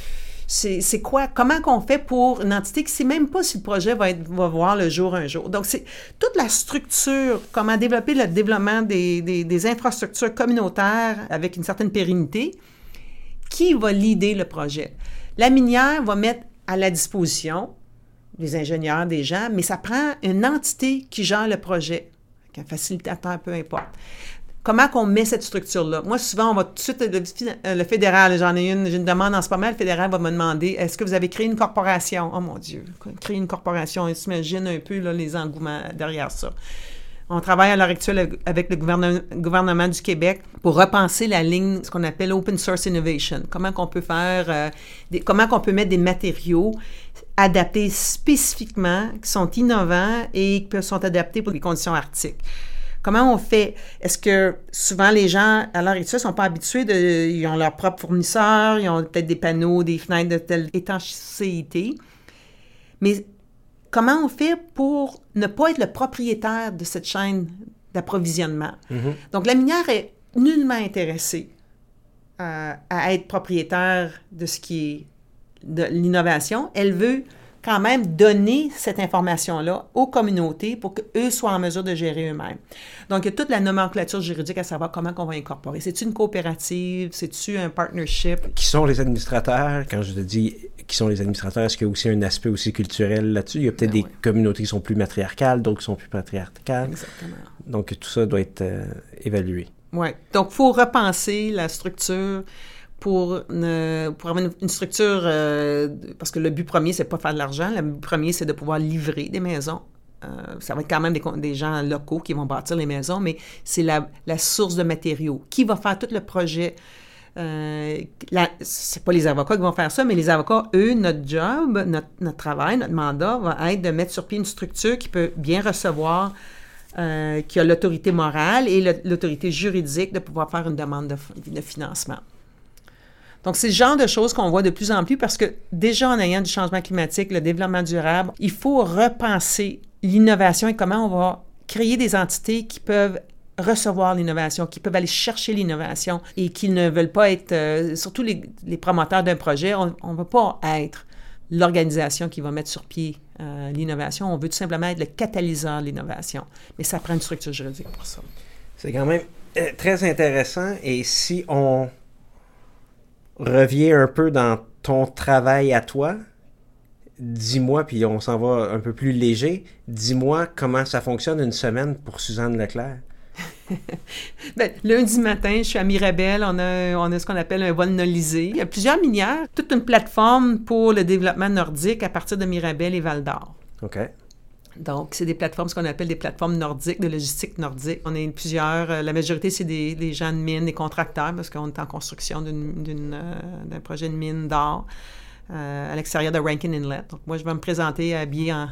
C'est quoi? Comment qu'on fait pour une entité qui sait même pas si le projet va, voir le jour un jour? Donc, c'est toute la structure, comment développer le développement des, des- infrastructures communautaires avec une certaine pérennité, qui va leader le projet? La minière va mettre à la disposition des ingénieurs, des gens, mais ça prend une entité qui gère le projet, un facilitateur, peu importe. Comment qu'on met cette structure-là? Moi, souvent, on va tout de suite, le, fi- le fédéral, j'en ai une, j'ai une demande en ce moment, le fédéral va me demander, est-ce que vous avez créé une corporation? Oh mon Dieu, créer une corporation, on s'imagine un peu les engouements derrière ça. On travaille à l'heure actuelle avec le gouvernement, du Québec pour repenser la ligne, ce qu'on appelle open source innovation. Comment qu'on peut faire, euh, comment qu'on peut mettre des matériaux adaptés spécifiquement, qui sont innovants et qui sont adaptés pour les conditions arctiques. Comment on fait? Est-ce que souvent les gens, à l'heure actuelle, sont pas habitués de. Ils ont leur propre fournisseur, ils ont peut-être des panneaux, des fenêtres de telle étanchéité. Mais comment on fait pour ne pas être le propriétaire de cette chaîne d'approvisionnement? Donc, la minière est nullement intéressée à, à être propriétaire de ce qui est de l'innovation. Elle veut quand même donner cette information-là aux communautés pour qu'eux soient en mesure de gérer eux-mêmes. Donc, il y a toute la nomenclature juridique à savoir comment on va incorporer. C'est-tu une coopérative? C'est-tu un partnership? Qui sont les administrateurs? Quand je te dis qui sont les administrateurs, est-ce qu'il y a aussi un aspect aussi culturel là-dessus? Il y a peut-être Ben des communautés qui sont plus matriarcales, d'autres qui sont plus patriarcales. Exactement. Donc, tout ça doit être euh, évalué. Oui. Donc, il faut repenser la structure pour, avoir une, structure, euh, parce que le but premier, c'est pas faire de l'argent. Le but premier, c'est de pouvoir livrer des maisons. Euh, ça va être quand même des, gens locaux qui vont bâtir les maisons, mais c'est la, source de matériaux. Qui va faire tout le projet? Euh, c'est pas les avocats qui vont faire ça, mais les avocats, eux, notre job, notre, travail, notre mandat va être de mettre sur pied une structure qui peut bien recevoir euh, qui a l'autorité morale et l'autorité juridique de pouvoir faire une demande de financement. Donc, c'est le genre de choses qu'on voit de plus en plus parce que déjà en ayant du changement climatique, le développement durable, il faut repenser l'innovation et comment on va créer des entités qui peuvent recevoir l'innovation, qui peuvent aller chercher l'innovation et qui ne veulent pas être, euh, surtout les, promoteurs d'un projet, on ne veut pas être l'organisation qui va mettre sur pied euh, l'innovation. On veut tout simplement être le catalyseur de l'innovation. Mais ça prend une structure juridique pour ça. C'est quand même euh, très intéressant. Et si on revient un peu dans ton travail à toi, dis-moi, puis on s'en va un peu plus léger, dis-moi comment ça fonctionne une semaine pour Suzanne Leclerc. Ben, lundi matin, je suis à Mirabel. On a, on a ce qu'on appelle un vol nolisé. Il y a plusieurs minières, toute une plateforme pour le développement nordique à partir de Mirabel et Val d'Or. OK. Donc, c'est des plateformes, ce qu'on appelle des plateformes nordiques, de logistique nordique. On est plusieurs, euh, la majorité, c'est des, gens de mine, des contracteurs, parce qu'on est en construction euh, d'un projet de mine d'or euh, à l'extérieur de Rankin Inlet. Donc, moi, je vais me présenter habillé en,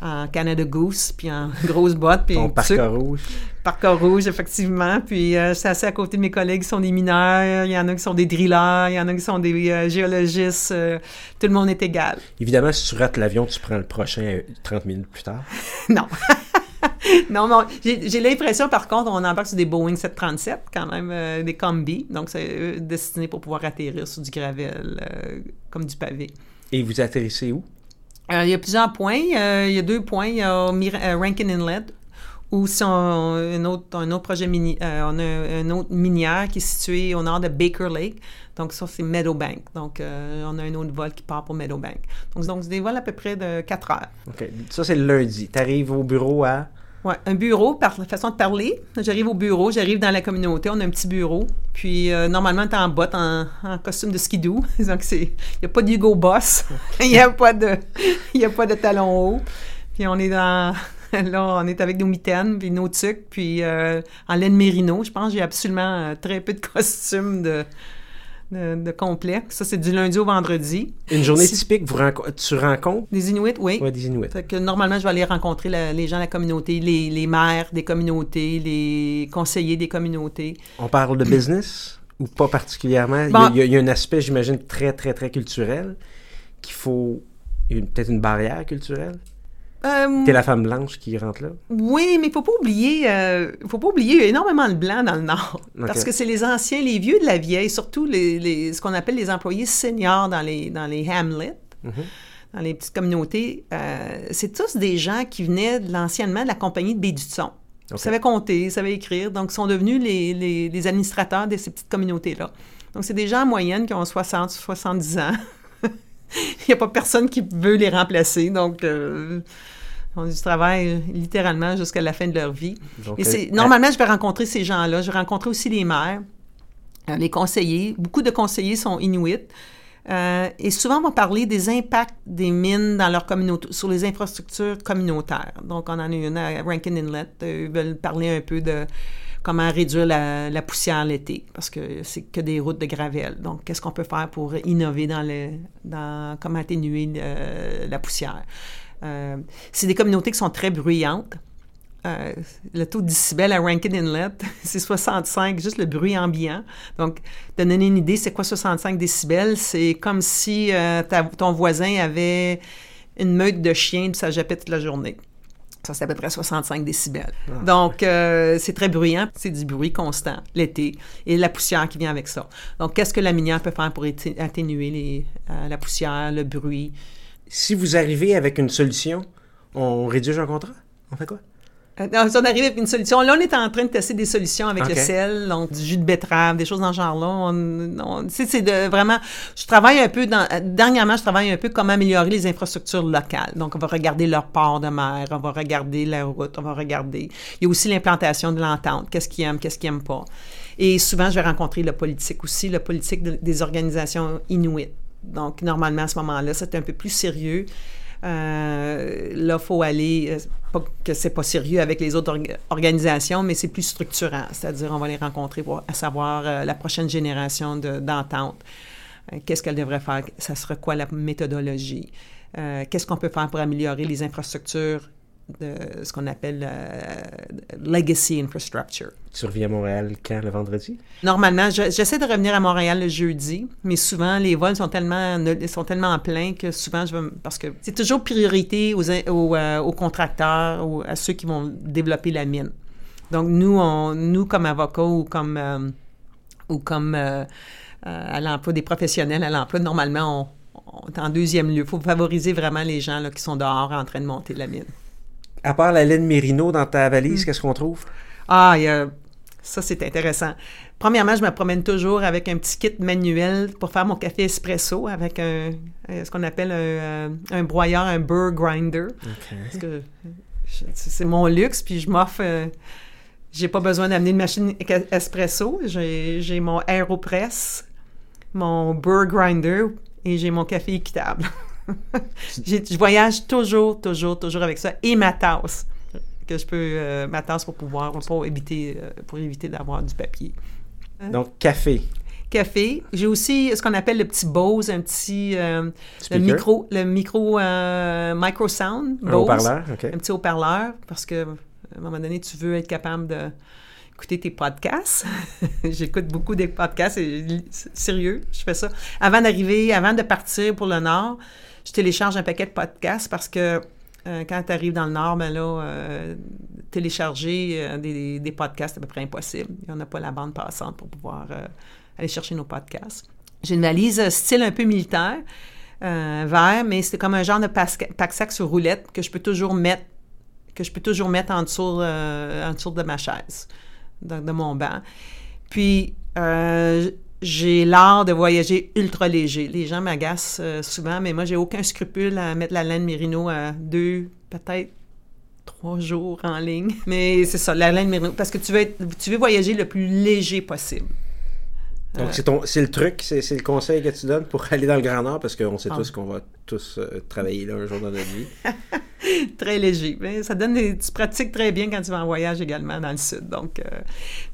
en Canada Goose, puis en grosse botte, puis Ton parcours rouge. Parcours rouge, effectivement. Puis, euh, je suis assis à côté de mes collègues qui sont des mineurs, il y en a qui sont des drillers, il y en a qui sont des euh, géologistes. euh, tout le monde est égal. Évidemment, si tu rates l'avion, tu prends le prochain euh, 30 minutes plus tard. non. non, mais on- j'ai j'ai l'impression, par contre, on embarque sur des Boeing 737, quand même, euh, des combis. Donc, c'est euh, destiné pour pouvoir atterrir sur du gravel, euh, comme du pavé. Et vous atterrissez où? Euh, il y a plusieurs points. Euh, il y a deux points. Il y a euh, Rankin Inlet, où si on, un, autre, un autre projet mini, euh, on a un autre minière qui est situé au nord de Baker Lake. Donc, ça, c'est Meadowbank. Donc, on a un autre vol qui part pour Meadowbank. Donc, donc c'est des vols à peu près de 4 heures. OK. Ça, c'est le lundi. Tu arrives au bureau à... Un bureau, par la façon de parler. J'arrive au bureau, j'arrive dans la communauté, on a un petit bureau. Puis euh, normalement, t'es en botte, en, costume de skidoo. Donc, il n'y a pas de Hugo Boss, il n'y a pas de, y a pas de talons hauts. Puis on est dans, là, on est avec nos mitaines, puis nos tucs, puis euh, en laine mérino. Je pense que j'ai absolument euh, très peu de costumes de, de, de complet. Ça, c'est du lundi au vendredi. Une journée Si- typique, vous renco- tu rencontres? Des Inuits, oui. des Inuits. Fait que normalement, je vais aller rencontrer la- les gens de la communauté, les, les maires des communautés, les conseillers des communautés. On parle de business ou pas particulièrement? Il y a- Bon. il, y a, il y a un aspect, j'imagine, très, très, très culturel qu'il faut peut-être une barrière culturelle? Euh, T'es la femme blanche qui rentre là? Oui, mais il faut pas oublier, euh, faut pas oublier, énormément de blancs dans le Nord. Parce que c'est les anciens, les vieux de la vieille, surtout les, les- ce qu'on appelle les employés seniors dans les, dans les hamlets, Mhm. dans les petites communautés. euh, c'est tous des gens qui venaient de l'anciennement de la compagnie de baie du son. Ils savaient compter, ils savaient écrire, donc ils sont devenus les, les- les administrateurs de ces petites communautés-là. Donc, c'est des gens en moyenne qui ont 60, 70 ans. Il n'y a pas personne qui veut les remplacer, donc euh, ont du travail littéralement jusqu'à la fin de leur vie. Donc, Et c'est, euh, normalement, je vais rencontrer ces gens-là. Je vais rencontrer aussi les maires, euh, les conseillers. Beaucoup de conseillers sont inuits. Euh, et souvent, on va parler des impacts des mines dans leur communauté, sur les infrastructures communautaires. Donc, on en a une à Rankin Inlet. Euh, Ils veulent parler un peu de comment réduire la, la poussière l'été, parce que c'est que des routes de gravelle. Donc, qu'est-ce qu'on peut faire pour innover dans le, dans comment atténuer le- la poussière? Euh, c'est des communautés qui sont très bruyantes. Euh, le taux de décibels à Rankin Inlet, c'est 65, juste le bruit ambiant. Donc, de donner une idée, c'est quoi 65 décibels? C'est comme si euh, ta- ton voisin avait une meute de chiens puis ça jappait toute la journée. Ça, c'est à peu près 65 décibels. Donc, euh, c'est très bruyant. C'est du bruit constant l'été et la poussière qui vient avec ça. Donc, qu'est-ce que la minière peut faire pour atténuer les, la poussière, le bruit? Si vous arrivez avec une solution, on rédige un contrat? On fait quoi? Euh, non, si on arrive avec une solution. Là, on est en train de tester des solutions avec le sel, donc du jus de betterave, des choses dans ce genre-là. On, on- c'est de vraiment. Je travaille un peu dans. euh, Dernièrement, je travaille un peu comment améliorer les infrastructures locales. Donc, on va regarder leur port de mer, on va regarder la route, on va regarder. Il y a aussi l'implantation de l'entente. Qu'est-ce qu'ils aiment, qu'est-ce qu'ils n'aiment pas. Et souvent, je vais rencontrer le politique aussi, le politique de- des organisations inuites. Donc, normalement, à ce moment-là, c'est un peu plus sérieux. Euh, là, il faut aller, euh, pas que c'est pas sérieux avec les autres orga- organisations, mais c'est plus structurant. C'est-à-dire, on va les rencontrer pour à savoir euh, la prochaine génération de- d'entente. Qu'est-ce qu'elle devrait faire? Ça sera quoi la méthodologie? Qu'est-ce qu'on peut faire pour améliorer les infrastructures de ce qu'on appelle euh, legacy infrastructure? Tu reviens à Montréal quand, le vendredi? Normalement, je- j'essaie de revenir à Montréal le jeudi, mais souvent les vols sont tellement sont tellement pleins que souvent je vais m- parce que c'est toujours priorité aux, aux, euh, aux contracteurs ou à ceux qui vont développer la mine. Donc nous on nous comme avocats ou comme euh, ou comme euh, euh, à l'emploi des professionnels à l'emploi normalement on, on est en deuxième lieu. Il faut favoriser vraiment les gens là, qui sont dehors en train de monter la mine. À part la laine Mérino dans ta valise, Mm. qu'est-ce qu'on trouve? Ah, il y a- ça, c'est intéressant. Premièrement, je me promène toujours avec un petit kit manuel pour faire mon café espresso avec un, un- ce qu'on appelle un, euh, un broyeur, un burr grinder. Parce que je- c'est mon luxe, puis je m'offre. euh, j'ai pas besoin d'amener une machine e- espresso. J'ai j'ai mon AeroPress, mon burr grinder et j'ai mon café équitable. Je voyage toujours, toujours, toujours avec ça et ma tasse que je peux euh, ma tasse pour pouvoir pour éviter euh, pour éviter d'avoir du papier. Donc, café. Café. J'ai aussi ce qu'on appelle le petit Bose, un petit euh, le micro le micro euh, micro sound Un Bose, haut-parleur, OK. un petit haut-parleur parce que à un moment donné tu veux être capable de écouter tes podcasts. J'écoute beaucoup des podcasts et sérieux, je fais ça. Avant d'arriver, avant de partir pour le Nord, je télécharge un paquet de podcasts parce que euh, quand tu arrives dans le Nord, ben là, euh, télécharger euh, des, podcasts, c'est à peu près impossible. Il n'y en a pas la bande passante pour pouvoir aller chercher nos podcasts. J'ai une valise style un peu militaire, vert, mais c'est comme un genre de pack-sac sur roulette que je peux toujours mettre que je peux toujours mettre en dessous, en dessous de ma chaise, de, de mon banc. Puis, j'ai l'art de voyager ultra léger. Les gens m'agacent euh, souvent, mais moi, j'ai aucun scrupule à mettre la laine Mérino à deux, peut-être trois jours en ligne. Mais c'est ça, la laine Mérino, parce que tu veux, tu veux voyager le plus léger possible. Donc, Euh, c'est, le truc, c'est, le conseil que tu donnes pour aller dans le Grand Nord, parce qu'on sait Ah. tous qu'on va tous euh, travailler là un jour dans notre vie. très léger. Mais ça donne des, tu pratiques très bien quand tu vas en voyage également dans le sud. Donc, euh,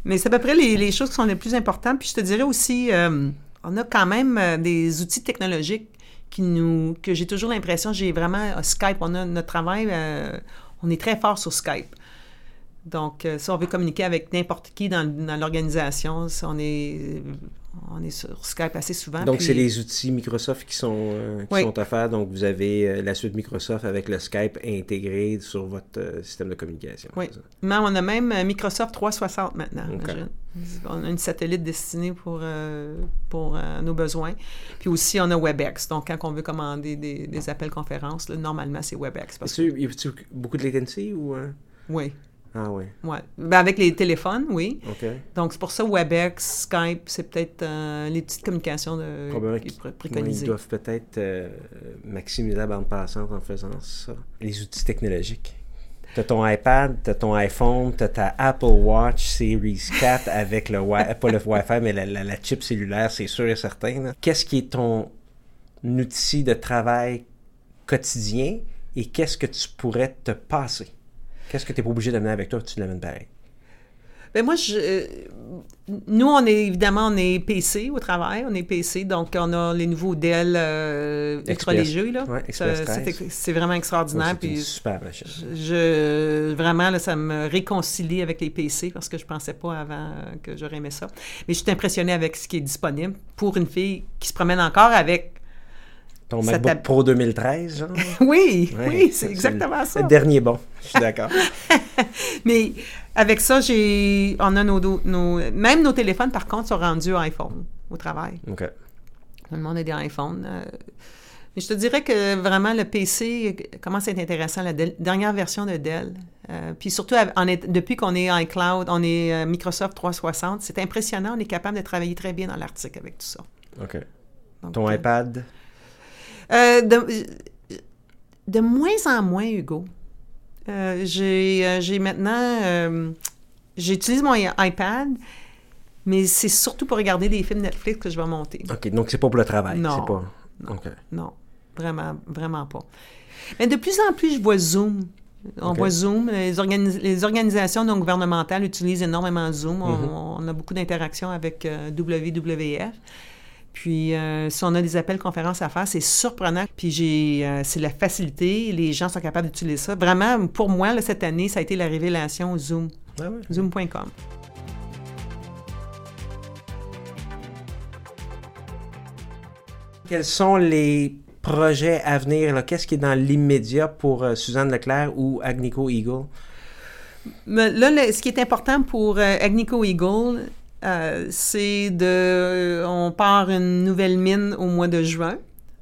mais c'est à peu près les, les choses qui sont les plus importantes. Puis je te dirais aussi, euh, on a quand même des outils technologiques qui nous, que j'ai toujours l'impression, j'ai vraiment Skype, on a notre travail, on est très fort sur Skype. Donc, euh, si on veut communiquer avec n'importe qui dans, dans l'organisation, si on est, on est sur Skype assez souvent. Donc, puis- c'est les outils Microsoft qui sont, euh, qui Oui. sont offerts. Donc, vous avez euh, la suite Microsoft avec le Skype intégré sur votre euh, système de communication. Oui. Mais on a même euh, Microsoft 360 maintenant. On a une satellite destinée pour, euh, pour euh, nos besoins. Puis aussi, on a WebEx. Donc, quand on veut commander des, des appels conférences, là, normalement, c'est WebEx. Parce que, beaucoup de latency ou... euh? oui, Ah oui, ouais. Ben, avec les téléphones, oui. OK. Donc, c'est pour ça, WebEx, Skype, c'est peut-être euh, les petites communications de, Probablement qui ils doivent peut-être euh, maximiser la bande passante en faisant ça. Les outils technologiques. T'as ton iPad, t'as ton iPhone, t'as ta Apple Watch Series 4 avec le Wi pas le Wi-Fi, mais la, la- la chip cellulaire, c'est sûr et certain. Qu'est-ce qui est ton outil de travail quotidien et qu'est-ce que tu pourrais te passer? Qu'est-ce que tu n'es pas obligé d'amener avec toi, tu l'amènes pareil? Ben moi, je, euh, nous, on est évidemment, on est PC au travail, on est PC, donc on a les nouveaux Dell euh, ultra légers. Ouais, Express c'est 13. ex- c'est vraiment extraordinaire. Ouais, une super machine. je, vraiment, là, ça me réconcilie avec les PC parce que je pensais pas avant euh, que j'aurais aimé ça. Mais je suis impressionnée avec ce qui est disponible pour une fille qui se promène encore avec. Ton Ça MacBook Pro 2013, genre? Oui, Ouais, oui, c'est exactement ça. Le dernier bon, je suis d'accord. Mais avec ça, j'ai, on a nos, nos, même nos téléphones, par contre, sont rendus iPhone au travail. OK. Tout le monde a des iPhones. euh. mais je te dirais que vraiment, le PC commence à être intéressant, la dernière version de Dell. Euh, puis surtout, est- depuis qu'on est iCloud, on est euh, Microsoft 360, c'est impressionnant. On est capable de travailler très bien dans l'Arctique avec tout ça. OK. Donc, Ton iPad? Euh, de, de moins en moins, Hugo. Euh, j'ai, euh, j'ai maintenant... j'utilise mon iPad, mais c'est surtout pour regarder des films Netflix que je vais monter. OK, donc c'est pas pour le travail. Non. Pas... OK. Non, vraiment, vraiment pas. Mais de plus en plus, je vois Zoom. On voit Zoom. Les, organi- les organisations non gouvernementales utilisent énormément Zoom. On, Mhm. on a beaucoup d'interactions avec euh, WWF. Puis, euh, si on a des appels conférences à faire, c'est surprenant. Puis, j'ai, euh, c'est la facilité. Les gens sont capables d'utiliser ça. Vraiment, pour moi, là, cette année, ça a été la révélation Zoom. Ah ouais. Zoom.com. Quels sont les projets à venir? Qu'est-ce qui est dans l'immédiat pour euh, Suzanne Leclerc ou Agnico Eagle? Là, le- ce qui est important pour Agnico Eagle, euh, c'est de... On part une nouvelle mine au mois de juin.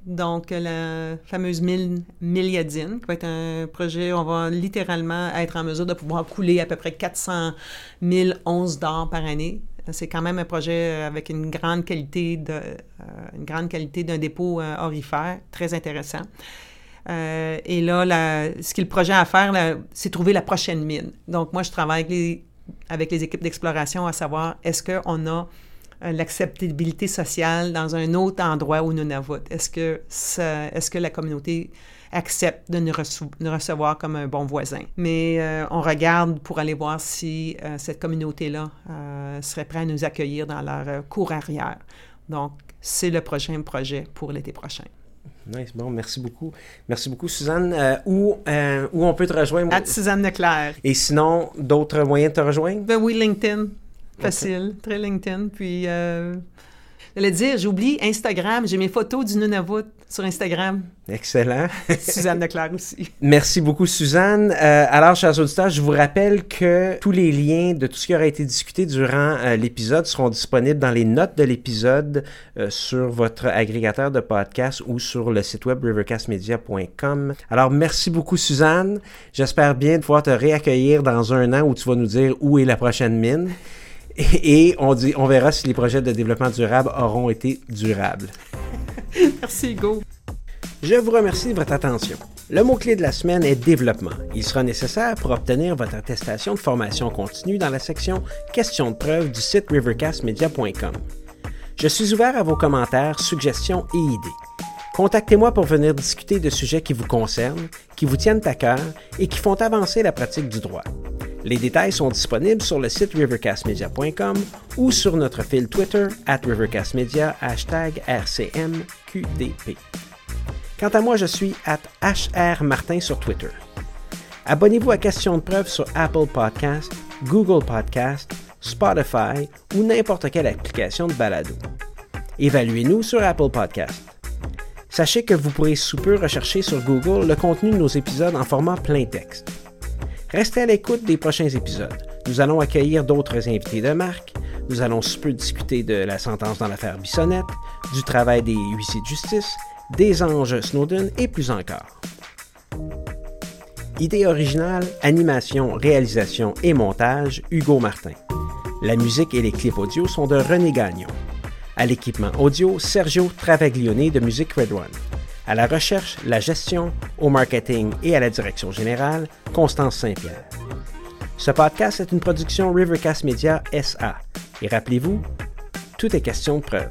Donc, la fameuse mine Milliadine, qui va être un projet, on va littéralement être en mesure de pouvoir couler à peu près 400 000 onces d'or par année. C'est quand même un projet avec une grande qualité de, euh, une grande qualité d'un dépôt euh, orifère, très intéressant. Euh, et là, ce qui est le projet à faire, c'est trouver la prochaine mine. Donc, moi, je travaille avec les, avec les équipes d'exploration à savoir est-ce qu'on a euh, l'acceptabilité sociale dans un autre endroit au Nunavut? Est-ce que, est-ce que la communauté accepte de nous, recevoir comme un bon voisin? Mais euh, on regarde pour aller voir si euh, cette communauté-là serait prête à nous accueillir dans leur cour arrière. Donc, c'est le prochain projet pour l'été prochain. Nice, bon, merci beaucoup. Merci beaucoup, Suzanne. Euh, où, euh, où on peut te rejoindre? À Suzanne Leclerc. Et sinon, d'autres moyens de te rejoindre? Ben oui, LinkedIn. Facile, très LinkedIn. Puis, euh, j'allais dire, j'oublie Instagram. J'ai mes photos du Nunavut sur Instagram. Excellent. Suzanne Leclerc aussi. Merci beaucoup, Suzanne. Euh, alors, chers auditeurs, je vous rappelle que tous les liens de tout ce qui aura été discuté durant euh, l'épisode seront disponibles dans les notes de l'épisode euh, sur votre agrégateur de podcast ou sur le site web rivercastmedia.com. Alors, merci beaucoup, Suzanne. J'espère bien pouvoir te réaccueillir dans un an où tu vas nous dire où est la prochaine mine. Et, on, dit, on verra si les projets de développement durable auront été durables. Merci, Hugo. Je vous remercie de votre attention. Le mot-clé de la semaine est développement. Il sera nécessaire pour obtenir votre attestation de formation continue dans la section questions de preuve du site rivercastmedia.com. Je suis ouvert à vos commentaires, suggestions et idées. Contactez-moi pour venir discuter de sujets qui vous concernent, qui vous tiennent à cœur et qui font avancer la pratique du droit. Les détails sont disponibles sur le site rivercastmedia.com ou sur notre fil Twitter at rivercastmedia hashtag RCMQDP. Quant à moi, je suis at HRMartin sur Twitter. Abonnez-vous à Question de preuve sur Apple Podcast, Google Podcast, Spotify ou n'importe quelle application de balado. Évaluez-nous sur Apple Podcast. Sachez que vous pourrez sous peu rechercher sur Google le contenu de nos épisodes en format plein texte. Restez à l'écoute des prochains épisodes. Nous allons accueillir d'autres invités de marque. Nous allons sous peu discuter de la sentence dans l'affaire Bissonnette, du travail des huissiers de justice, des anges Snowden et plus encore. Idée originale, animation, réalisation et montage, Hugo Martin. La musique et les clips audio sont de René Gagnon. À l'équipement audio, Sergio Travaglione de Musique Red One. À la recherche, la gestion, au marketing et à la direction générale, Constance Saint-Pierre. Ce podcast est une production Rivercast Media SA. Et rappelez-vous, tout est question de preuve.